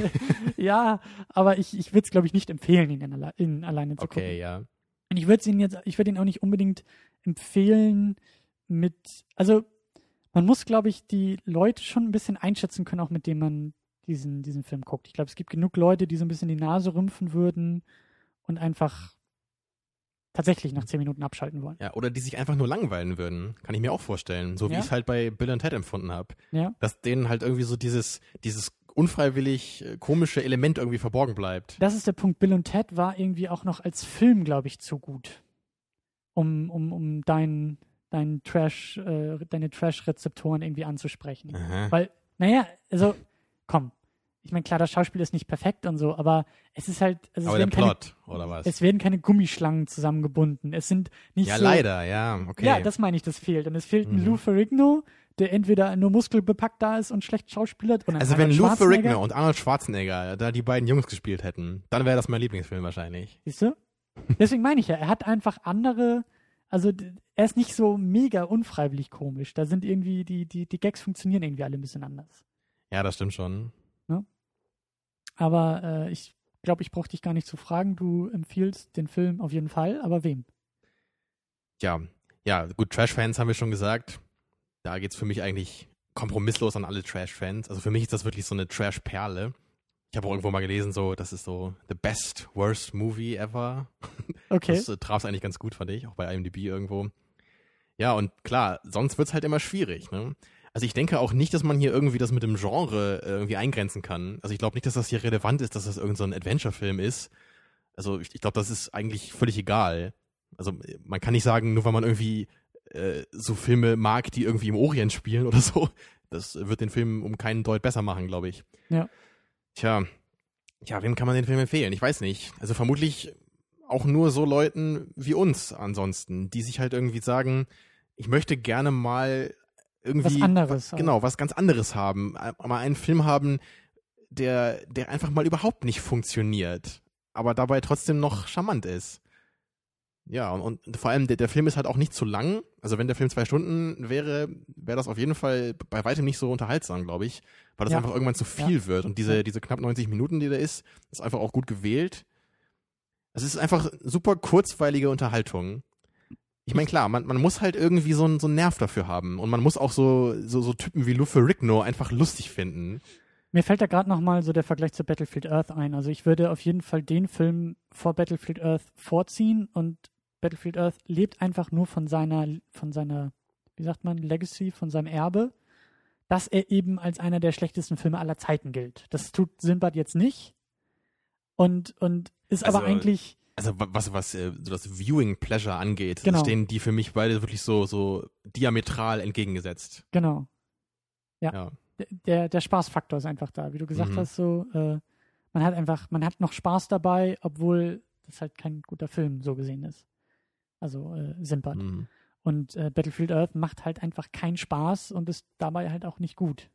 ja, aber ich, ich würde es, glaube ich, nicht empfehlen, ihn, in, ihn alleine zu gucken. Okay, ja. Und ich würde ihn jetzt, ich würde ihn auch nicht unbedingt empfehlen mit, also man muss, glaube ich, die Leute schon ein bisschen einschätzen können, auch mit denen man diesen, diesen Film guckt. Ich glaube, es gibt genug Leute, die so ein bisschen die Nase rümpfen würden und einfach tatsächlich nach zehn Minuten abschalten wollen. Ja, oder die sich einfach nur langweilen würden. Kann ich mir auch vorstellen. So wie Ja. ich es halt bei Bill und Ted empfunden habe. Ja. Dass denen halt irgendwie so dieses, dieses unfreiwillig äh, komische Element irgendwie verborgen bleibt. Das ist der Punkt. Bill und Ted war irgendwie auch noch als Film, glaube ich, zu gut, um, um, um dein, dein Trash, äh, deine Trash-Rezeptoren irgendwie anzusprechen. Aha. Weil, naja, also, komm. Ich meine, klar, das Schauspiel ist nicht perfekt und so, aber es ist halt, also es, Aber der werden keine, Plot, oder was? es werden keine Gummischlangen zusammengebunden. Es sind nicht ja, so. leider, ja, okay. Ja, das meine ich, das fehlt. Und es fehlt ein Mhm. Lou Ferrigno, der entweder nur muskelbepackt da ist und schlecht schauspielert. Ein also wenn Lou. Ferrigno und Arnold Schwarzenegger da die beiden Jungs gespielt hätten, dann wäre das mein Lieblingsfilm wahrscheinlich. Siehst du? Deswegen meine ich ja, er hat einfach andere, also er ist nicht so mega unfreiwillig komisch. Da sind irgendwie, die, die, die Gags funktionieren irgendwie alle ein bisschen anders. Ja, das stimmt schon. Aber äh, ich glaube, ich brauche dich gar nicht zu fragen. Du empfiehlst den Film auf jeden Fall, aber wem? Ja, ja, gut, Trash-Fans haben wir schon gesagt. Da geht's für mich eigentlich kompromisslos an alle Trash-Fans. Also für mich ist das wirklich so eine Trash-Perle. Ich habe auch irgendwo mal gelesen, so, das ist so the best, worst movie ever. Okay. Das äh, traf eigentlich ganz gut, fand ich, auch bei IMDb irgendwo. Ja, und klar, sonst wird's halt immer schwierig, ne? Also ich denke auch nicht, dass man hier irgendwie das mit dem Genre äh, irgendwie eingrenzen kann. Also ich glaube nicht, dass das hier relevant ist, dass das irgendein so ein Adventure-Film ist. Also ich, ich glaube, das ist eigentlich völlig egal. Also äh, man kann nicht sagen, nur weil man irgendwie äh, so Filme mag, die irgendwie im Orient spielen oder so, das wird den Film um keinen Deut besser machen, glaube ich. Ja. Tja, ja, wem kann man den Film empfehlen? Ich weiß nicht. Also vermutlich auch nur so Leuten wie uns ansonsten, die sich halt irgendwie sagen, ich möchte gerne mal irgendwie Was anderes. auch. genau was ganz anderes haben, mal einen Film haben, der der einfach mal überhaupt nicht funktioniert, aber dabei trotzdem noch charmant ist. Ja, und, und vor allem der, der Film ist halt auch nicht zu lang. Also wenn der Film zwei Stunden wäre, wäre das auf jeden Fall bei weitem nicht so unterhaltsam, glaube ich, weil das Ja. einfach irgendwann zu viel Ja. wird. Und diese diese knapp 90 Minuten, die da ist, ist einfach auch gut gewählt. Es ist einfach super kurzweilige Unterhaltung. Ich meine, klar, man, man muss halt irgendwie so einen so einen Nerv dafür haben. Und man muss auch so, so, so Typen wie Lou Ferrigno einfach lustig finden. Mir fällt da gerade nochmal so der Vergleich zu Battlefield Earth ein. Also ich würde auf jeden Fall den Film vor Battlefield Earth vorziehen und Battlefield Earth lebt einfach nur von seiner, von seiner, wie sagt man, Legacy, von seinem Erbe, dass er eben als einer der schlechtesten Filme aller Zeiten gilt. Das tut Sinbad jetzt nicht. Und, und ist aber Also, eigentlich, Also wa- was, was äh, so das Viewing Pleasure angeht, Genau. stehen die für mich beide wirklich so, so diametral entgegengesetzt. genau, Ja. Ja. der- der, Spaßfaktor ist einfach da. Wie du gesagt Mhm. hast, so, äh, man hat einfach, man hat noch Spaß dabei, obwohl das halt kein guter Film so gesehen ist. Also äh, Sinbad. Mhm. Und äh, Battlefield Earth macht halt einfach keinen Spaß und ist dabei halt auch nicht gut.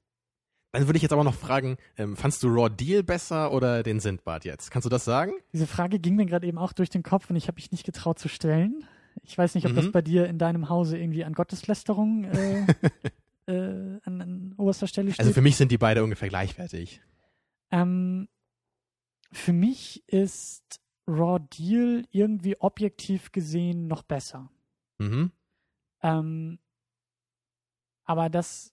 Dann würde ich jetzt aber noch fragen, ähm, fandst du Raw Deal besser oder den Sindbad jetzt? Kannst du das sagen? Diese Frage ging mir gerade eben auch durch den Kopf und ich habe mich nicht getraut zu stellen. Ich weiß nicht, ob Mhm. das bei dir in deinem Hause irgendwie an Gotteslästerung äh, äh, an, an oberster Stelle steht. Also für mich sind die beide ungefähr gleichwertig. Ähm, für mich ist Raw Deal irgendwie objektiv gesehen noch besser. Mhm. Ähm, aber das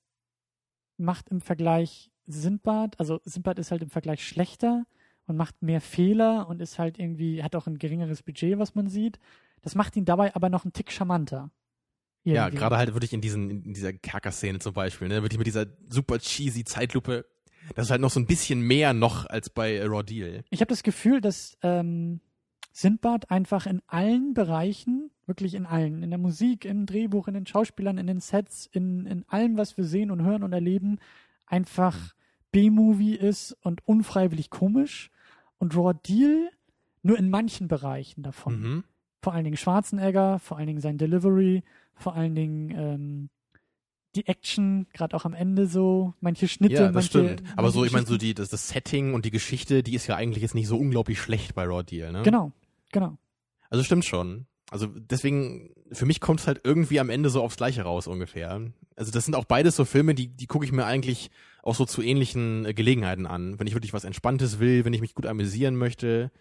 macht im Vergleich Sindbad, also Sindbad ist halt im Vergleich schlechter und macht mehr Fehler und ist halt irgendwie, hat auch ein geringeres Budget, was man sieht. Das macht ihn dabei aber noch einen Tick charmanter. Ja, Irgendwie. gerade halt wirklich in diesen, in dieser Kerker-Szene zum Beispiel, ne? Wirklich mit dieser super cheesy Zeitlupe. Das ist halt noch so ein bisschen mehr noch als bei Raw Deal. Ich habe das Gefühl, dass ähm, Sindbad einfach in allen Bereichen, wirklich in allen, in der Musik, im Drehbuch, in den Schauspielern, in den Sets, in, in allem, was wir sehen und hören und erleben, einfach B-Movie ist und unfreiwillig komisch. Und Raw Deal nur in manchen Bereichen davon. Mhm. Vor allen Dingen Schwarzenegger, vor allen Dingen sein Delivery, vor allen Dingen ähm, die Action, gerade auch am Ende so, manche Schnitte, Ja, das manche, stimmt. Aber so, ich meine, so die, das, das Setting und die Geschichte, die ist ja eigentlich jetzt nicht so unglaublich schlecht bei Raw Deal, ne? Genau, genau. Also stimmt schon. Also deswegen, für mich kommt es halt irgendwie am Ende so aufs Gleiche raus ungefähr. Also das sind auch beides so Filme, die, die gucke ich mir eigentlich auch so zu ähnlichen äh, Gelegenheiten an. Wenn ich wirklich was Entspanntes will, wenn ich mich gut amüsieren möchte.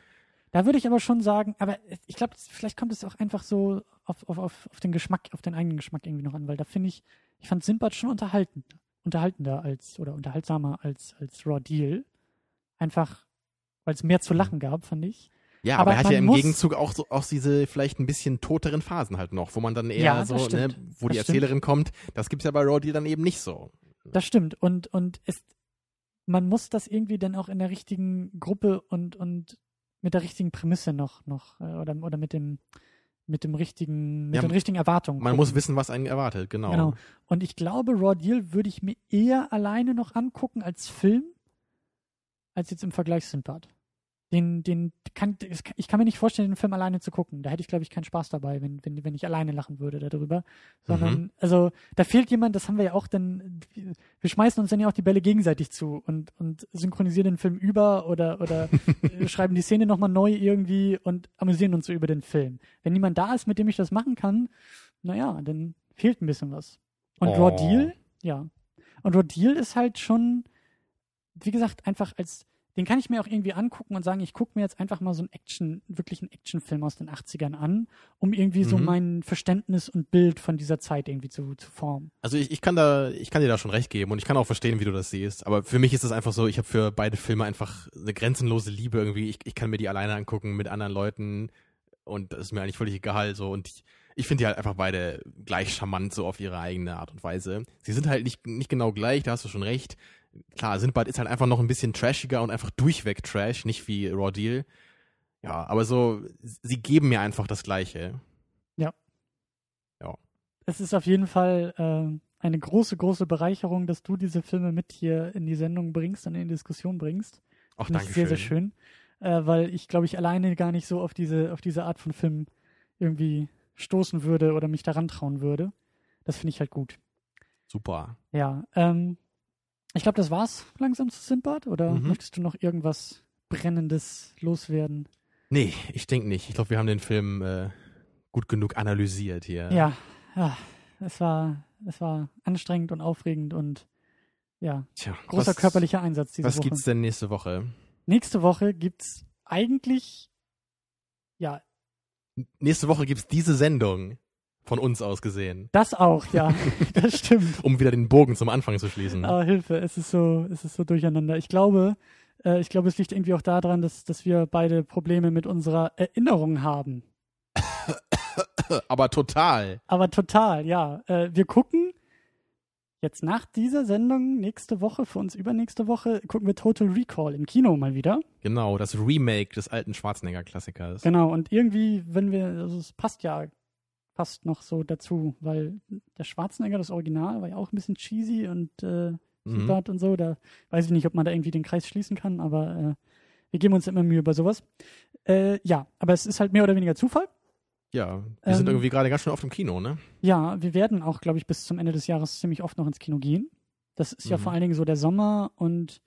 Da würde ich aber schon sagen, aber ich glaube, vielleicht kommt es auch einfach so auf, auf, auf, auf den Geschmack, auf den eigenen Geschmack irgendwie noch an, weil da finde ich, ich fand Sinbad schon unterhalten, unterhaltender als oder unterhaltsamer als, als Raw Deal. Einfach, weil es mehr zu lachen gab, fand ich. Ja, Aber aber, er hat ja im Gegenzug auch so auch diese vielleicht ein bisschen toteren Phasen halt noch, wo man dann eher Ja, so, ne, stimmt. wo die Das stimmt. Erzählerin kommt. Das gibt's ja bei Raw Deal dann eben nicht so. Das stimmt. Und, und ist, man muss das irgendwie dann auch in der richtigen Gruppe und, und mit der richtigen Prämisse noch, noch, äh, oder, oder mit dem, mit dem richtigen, mit Ja, den richtigen Erwartungen. Man gucken. muss wissen, was einen erwartet, genau. Genau. Und ich glaube, Raw Deal würde ich mir eher alleine noch angucken als Film, als jetzt im Vergleich Sinbad. Den, den kann, ich kann mir nicht vorstellen, den Film alleine zu gucken. Da hätte ich, glaube ich, keinen Spaß dabei, wenn, wenn, wenn ich alleine lachen würde darüber. Sondern, mhm. also, da fehlt jemand, das haben wir ja auch dann, wir schmeißen uns dann ja auch die Bälle gegenseitig zu und, und synchronisieren den Film über oder, oder schreiben die Szene nochmal neu irgendwie und amüsieren uns so über den Film. Wenn niemand da ist, mit dem ich das machen kann, naja, dann fehlt ein bisschen was. Und oh. Raw Deal, ja. Und Raw Deal ist halt schon, wie gesagt, einfach als, den kann ich mir auch irgendwie angucken und sagen, ich gucke mir jetzt einfach mal so einen Action, wirklich einen Actionfilm aus den 80ern an, um irgendwie mhm. so mein Verständnis und Bild von dieser Zeit irgendwie zu, zu formen. Also ich, ich kann da, ich kann dir da schon recht geben und ich kann auch verstehen, wie du das siehst. Aber für mich ist es einfach so, ich habe für beide Filme einfach eine grenzenlose Liebe irgendwie. Ich, ich kann mir die alleine angucken mit anderen Leuten und das ist mir eigentlich völlig egal. So und ich, ich finde die halt einfach beide gleich charmant, so auf ihre eigene Art und Weise. Sie sind halt nicht, nicht genau gleich, da hast du schon recht klar, Sindbad ist halt einfach noch ein bisschen trashiger und einfach durchweg Trash, nicht wie Raw Deal. Ja, aber so, sie geben mir einfach das Gleiche. Ja. Ja. Es ist auf jeden Fall äh, eine große, große Bereicherung, dass du diese Filme mit hier in die Sendung bringst und in die Diskussion bringst. Ach, danke Sehr, sehr schön. Äh, weil ich, glaube ich, alleine gar nicht so auf diese, auf diese Art von Film irgendwie stoßen würde oder mich daran trauen würde. Das finde ich halt gut. Super. Ja, ähm, ich glaube, das war's langsam zu Sindbad. Oder mhm. möchtest du noch irgendwas Brennendes loswerden? Nee, ich denke nicht. Ich glaube, wir haben den Film äh, gut genug analysiert hier. Ja, ja. Es war, es war anstrengend und aufregend und ja, Tja, großer was, körperlicher Einsatz diese was Woche. Was gibt's denn nächste Woche? Nächste Woche gibt's eigentlich, ja. Nächste Woche gibt's diese Sendung. Von uns aus gesehen. Das auch, ja. das stimmt. um wieder den Bogen zum Anfang zu schließen. Aber Hilfe, es ist so, es ist so durcheinander. Ich glaube, äh, ich glaube, es liegt irgendwie auch daran, dass, dass wir beide Probleme mit unserer Erinnerung haben. Aber total. Aber total, ja. Äh, wir gucken jetzt nach dieser Sendung nächste Woche, für uns übernächste Woche, gucken wir Total Recall im Kino mal wieder. Genau, das Remake des alten Schwarzenegger-Klassikers. Genau, und irgendwie, wenn wir, also es passt ja passt noch so dazu, weil der Schwarzenegger, das Original, war ja auch ein bisschen cheesy und äh, mhm. und so. Da weiß ich nicht, ob man da irgendwie den Kreis schließen kann, aber äh, wir geben uns immer Mühe bei sowas. Äh, ja, aber es ist halt mehr oder weniger Zufall. Ja, wir ähm, sind irgendwie gerade ganz schön oft im Kino, ne? Ja, wir werden auch, glaube ich, bis zum Ende des Jahres ziemlich oft noch ins Kino gehen. Das ist mhm. ja vor allen Dingen so der Sommer und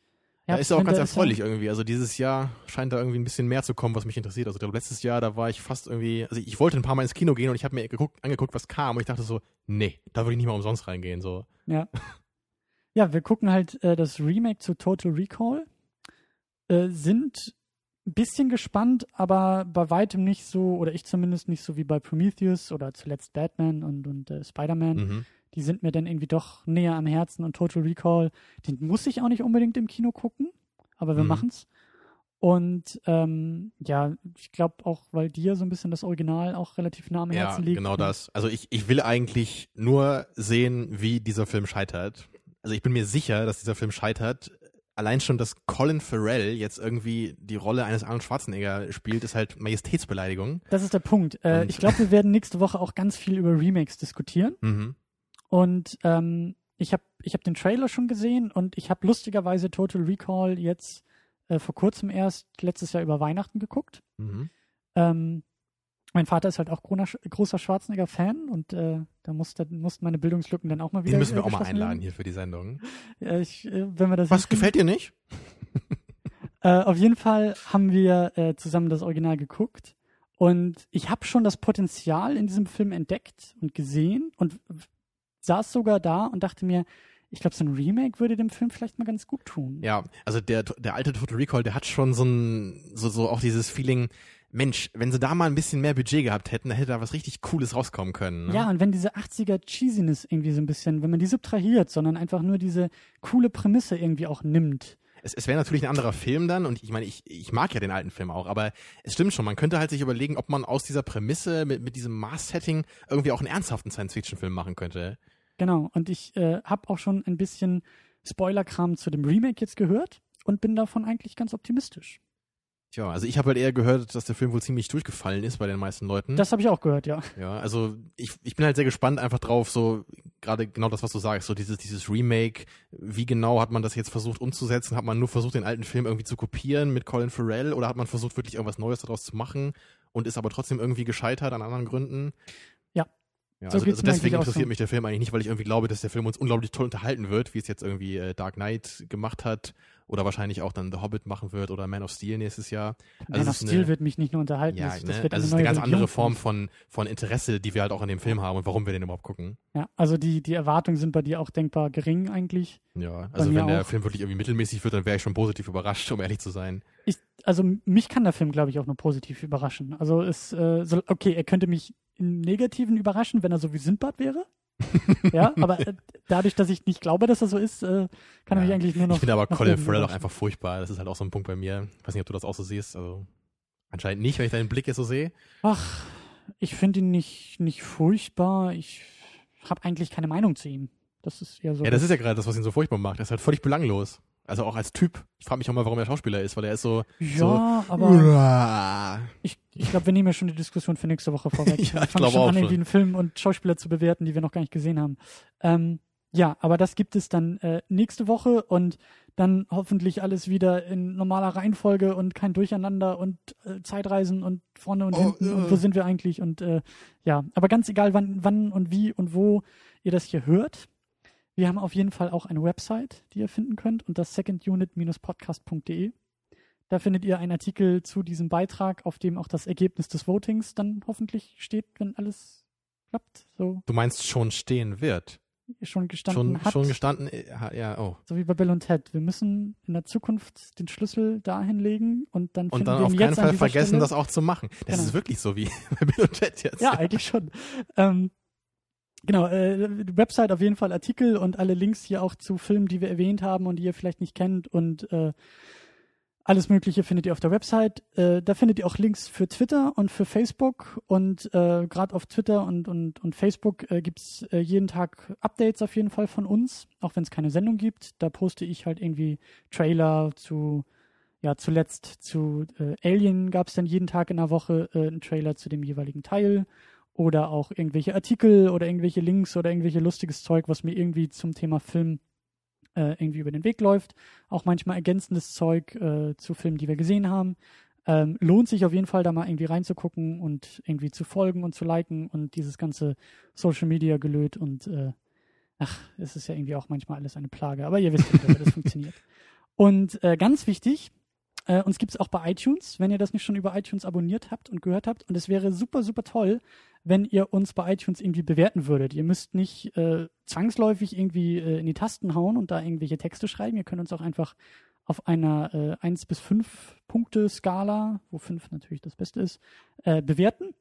ja, ist ja auch ganz erfreulich irgendwie. Also dieses Jahr scheint da irgendwie ein bisschen mehr zu kommen, was mich interessiert. Also glaube, letztes Jahr, da war ich fast irgendwie, also ich wollte ein paar Mal ins Kino gehen und ich habe mir geguckt, angeguckt, was kam und ich dachte so, nee, da würde ich nicht mal umsonst reingehen. So. Ja. Ja, wir gucken halt äh, das Remake zu Total Recall. Äh, sind ein bisschen gespannt, aber bei weitem nicht so, oder ich zumindest nicht so wie bei Prometheus oder zuletzt Batman und, und äh, Spider-Man. Mhm die sind mir dann irgendwie doch näher am Herzen und Total Recall, den muss ich auch nicht unbedingt im Kino gucken, aber wir mhm. machen's. Und ähm, ja, ich glaube auch, weil dir so ein bisschen das Original auch relativ nah am ja, Herzen liegt. Ja, genau das. Also ich, ich will eigentlich nur sehen, wie dieser Film scheitert. Also ich bin mir sicher, dass dieser Film scheitert. Allein schon, dass Colin Farrell jetzt irgendwie die Rolle eines Arnold Schwarzenegger spielt, ist halt Majestätsbeleidigung. Das ist der Punkt. Äh, ich glaube, wir werden nächste Woche auch ganz viel über Remakes diskutieren. Mhm. Und ähm, ich habe ich hab den Trailer schon gesehen und ich habe lustigerweise Total Recall jetzt äh, vor kurzem erst letztes Jahr über Weihnachten geguckt. Mhm. Ähm, mein Vater ist halt auch großer Schwarzenegger-Fan und äh, da mussten mussten meine Bildungslücken dann auch mal wieder. Den müssen wir auch mal einladen werden. hier für die Sendung. Ja, ich, äh, wenn wir das Was gefällt dir nicht? äh, auf jeden Fall haben wir äh, zusammen das Original geguckt und ich habe schon das Potenzial in diesem Film entdeckt und gesehen und saß sogar da und dachte mir, ich glaube, so ein Remake würde dem Film vielleicht mal ganz gut tun. Ja, also der, der alte Total Recall, der hat schon so ein, so, so auch dieses Feeling, Mensch, wenn sie da mal ein bisschen mehr Budget gehabt hätten, dann hätte da was richtig Cooles rauskommen können. Ne? Ja, und wenn diese 80er Cheesiness irgendwie so ein bisschen, wenn man die subtrahiert, sondern einfach nur diese coole Prämisse irgendwie auch nimmt. Es, es wäre natürlich ein anderer Film dann und ich meine, ich, ich mag ja den alten Film auch, aber es stimmt schon, man könnte halt sich überlegen, ob man aus dieser Prämisse mit, mit diesem Maß-Setting irgendwie auch einen ernsthaften Science-Fiction-Film machen könnte. Genau, und ich äh, habe auch schon ein bisschen Spoiler-Kram zu dem Remake jetzt gehört und bin davon eigentlich ganz optimistisch. Tja, also ich habe halt eher gehört, dass der Film wohl ziemlich durchgefallen ist bei den meisten Leuten. Das habe ich auch gehört, ja. Ja, also ich, ich bin halt sehr gespannt einfach drauf, so gerade genau das, was du sagst, so dieses, dieses Remake, wie genau hat man das jetzt versucht umzusetzen? Hat man nur versucht, den alten Film irgendwie zu kopieren mit Colin Farrell oder hat man versucht, wirklich irgendwas Neues daraus zu machen und ist aber trotzdem irgendwie gescheitert an anderen Gründen? Ja. So also, also deswegen interessiert so. mich der Film eigentlich nicht, weil ich irgendwie glaube, dass der Film uns unglaublich toll unterhalten wird, wie es jetzt irgendwie äh, Dark Knight gemacht hat oder wahrscheinlich auch dann The Hobbit machen wird oder Man of Steel nächstes Jahr. Man es of Steel eine- wird mich nicht nur unterhalten, Ja, das, ne? das wird also es ist neue eine ganz Religion andere Form von, von Interesse, die wir halt auch in dem Film haben und warum wir den überhaupt gucken. Ja, also die, die Erwartungen sind bei dir auch denkbar gering eigentlich. Ja, also wenn der auch. Film wirklich irgendwie mittelmäßig wird, dann wäre ich schon positiv überrascht, um ehrlich zu sein. Ich, also mich kann der Film, glaube ich, auch nur positiv überraschen. Also es, äh, so, okay, er könnte mich im Negativen überraschen, wenn er so wie Sindbad wäre. ja, aber äh, dadurch, dass ich nicht glaube, dass er so ist, äh, kann er Ja. mich eigentlich nur noch. Ich finde aber Colin Farrell auch einfach furchtbar. Das ist halt auch so ein Punkt bei mir. Ich weiß nicht, ob du das auch so siehst. Also anscheinend nicht, wenn ich deinen Blick jetzt so sehe. Ach, ich finde ihn nicht, nicht furchtbar. Ich habe eigentlich keine Meinung zu ihm. Das ist eher so. Ja, das ist ja gerade das, was ihn so furchtbar macht. Er ist halt völlig belanglos. Also auch als Typ. Ich frage mich auch mal, warum er Schauspieler ist, weil er ist so. ja, so, aber Uah. ich, ich glaube, wir nehmen ja schon die Diskussion für nächste Woche vorweg. Ja, ich glaube schon auch an, schon. irgendwie einen Film und Schauspieler zu bewerten, die wir noch gar nicht gesehen haben. Ähm, ja, aber das gibt es dann äh, nächste Woche und dann hoffentlich alles wieder in normaler Reihenfolge und kein Durcheinander und äh, Zeitreisen und vorne und Oh, hinten und äh. wo sind wir eigentlich und äh, ja, aber ganz egal wann, wann und wie und wo ihr das hier hört. Wir haben auf jeden Fall auch eine Website, die ihr finden könnt unter secondunit-podcast.de. Da findet ihr einen Artikel zu diesem Beitrag, auf dem auch das Ergebnis des Votings dann hoffentlich steht, wenn alles klappt. So Du meinst schon stehen wird. schon gestanden Schon, hat. schon gestanden. äh, Ja, oh. so wie bei Bill und Ted. Wir müssen in der Zukunft den Schlüssel dahin legen und dann Und dann auf keinen Fall vergessen, Stelle. das auch zu machen. Das Genau. ist wirklich so wie bei Bill und Ted jetzt. Ja, eigentlich schon. Ähm, genau, äh, Website auf jeden Fall Artikel und alle Links hier auch zu Filmen, die wir erwähnt haben und die ihr vielleicht nicht kennt und äh, alles Mögliche findet ihr auf der Website. Äh, da findet ihr auch Links für Twitter und für Facebook und äh, gerade auf Twitter und, und, und Facebook äh, gibt's äh, jeden Tag Updates auf jeden Fall von uns, auch wenn es keine Sendung gibt. Da poste ich halt irgendwie Trailer zu, ja, zuletzt zu äh, Alien gab's dann jeden Tag in der Woche äh, einen Trailer zu dem jeweiligen Teil oder auch irgendwelche Artikel oder irgendwelche Links oder irgendwelche lustiges Zeug, was mir irgendwie zum Thema Film äh, irgendwie über den Weg läuft. Auch manchmal ergänzendes Zeug äh, zu Filmen, die wir gesehen haben. Ähm, lohnt sich auf jeden Fall, da mal irgendwie reinzugucken und irgendwie zu folgen und zu liken und dieses ganze Social Media gelöt und äh, ach, es ist ja irgendwie auch manchmal alles eine Plage, aber ihr wisst ja, wie das funktioniert. Und äh, ganz wichtig, äh, uns gibt es auch bei iTunes, wenn ihr das nicht schon über iTunes abonniert habt und gehört habt. Und es wäre super, super toll, wenn ihr uns bei iTunes irgendwie bewerten würdet. Ihr müsst nicht äh, zwangsläufig irgendwie äh, in die Tasten hauen und da irgendwelche Texte schreiben. Ihr könnt uns auch einfach auf einer äh, 1 bis 5 Punkte Skala, wo 5 natürlich das Beste ist, äh, bewerten.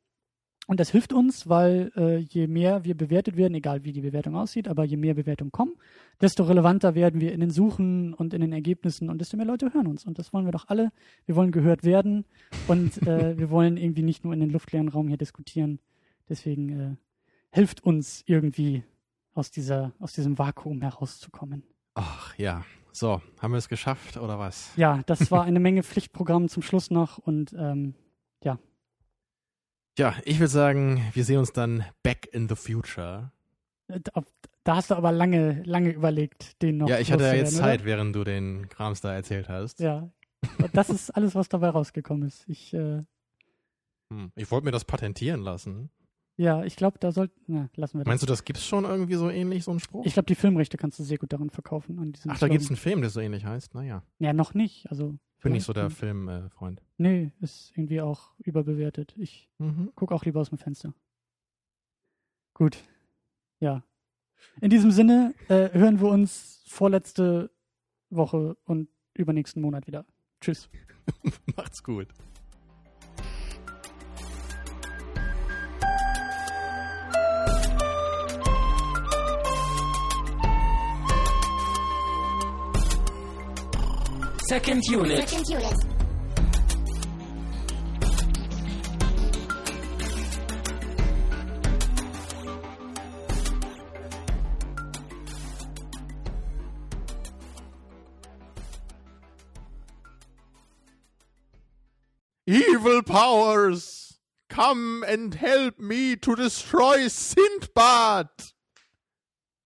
Und das hilft uns, weil äh, je mehr wir bewertet werden, egal wie die Bewertung aussieht, aber je mehr Bewertungen kommen, desto relevanter werden wir in den Suchen und in den Ergebnissen und desto mehr Leute hören uns. Und das wollen wir doch alle. Wir wollen gehört werden und äh, wir wollen irgendwie nicht nur in den luftleeren Raum hier diskutieren. Deswegen äh, hilft uns irgendwie aus dieser aus diesem Vakuum herauszukommen. Ach ja. So, haben wir es geschafft oder was? Ja, das war eine Menge Pflichtprogramm zum Schluss noch und ähm, Ja, ich würde sagen, wir sehen uns dann back in the future. da, da hast du aber lange lange überlegt, den noch. ja, ich hatte ja jetzt Zeit, während du den Krams da erzählt hast. Oder? Ja, das ist alles, was dabei rausgekommen ist. Ich äh, Hm. Ich wollte mir das patentieren lassen. Ja, ich glaube, da sollten na, lassen wir das. Meinst du, das gibt's schon irgendwie so ähnlich, so ein Spruch? Ich glaube, die Filmrechte kannst du sehr gut daran verkaufen. An diesem Ach, da Slogan. gibt's einen Film, der so ähnlich heißt. Naja, Ja, noch nicht. Also bin nicht so der Filmfreund. Nee, ist irgendwie auch überbewertet. Ich mhm. gucke auch lieber aus dem Fenster. Gut. Ja. In diesem Sinne äh, hören wir uns vorletzte Woche und übernächsten Monat wieder. Tschüss. Macht's gut. Second unit. Second unit. Evil powers, come and help me to destroy Sindbad!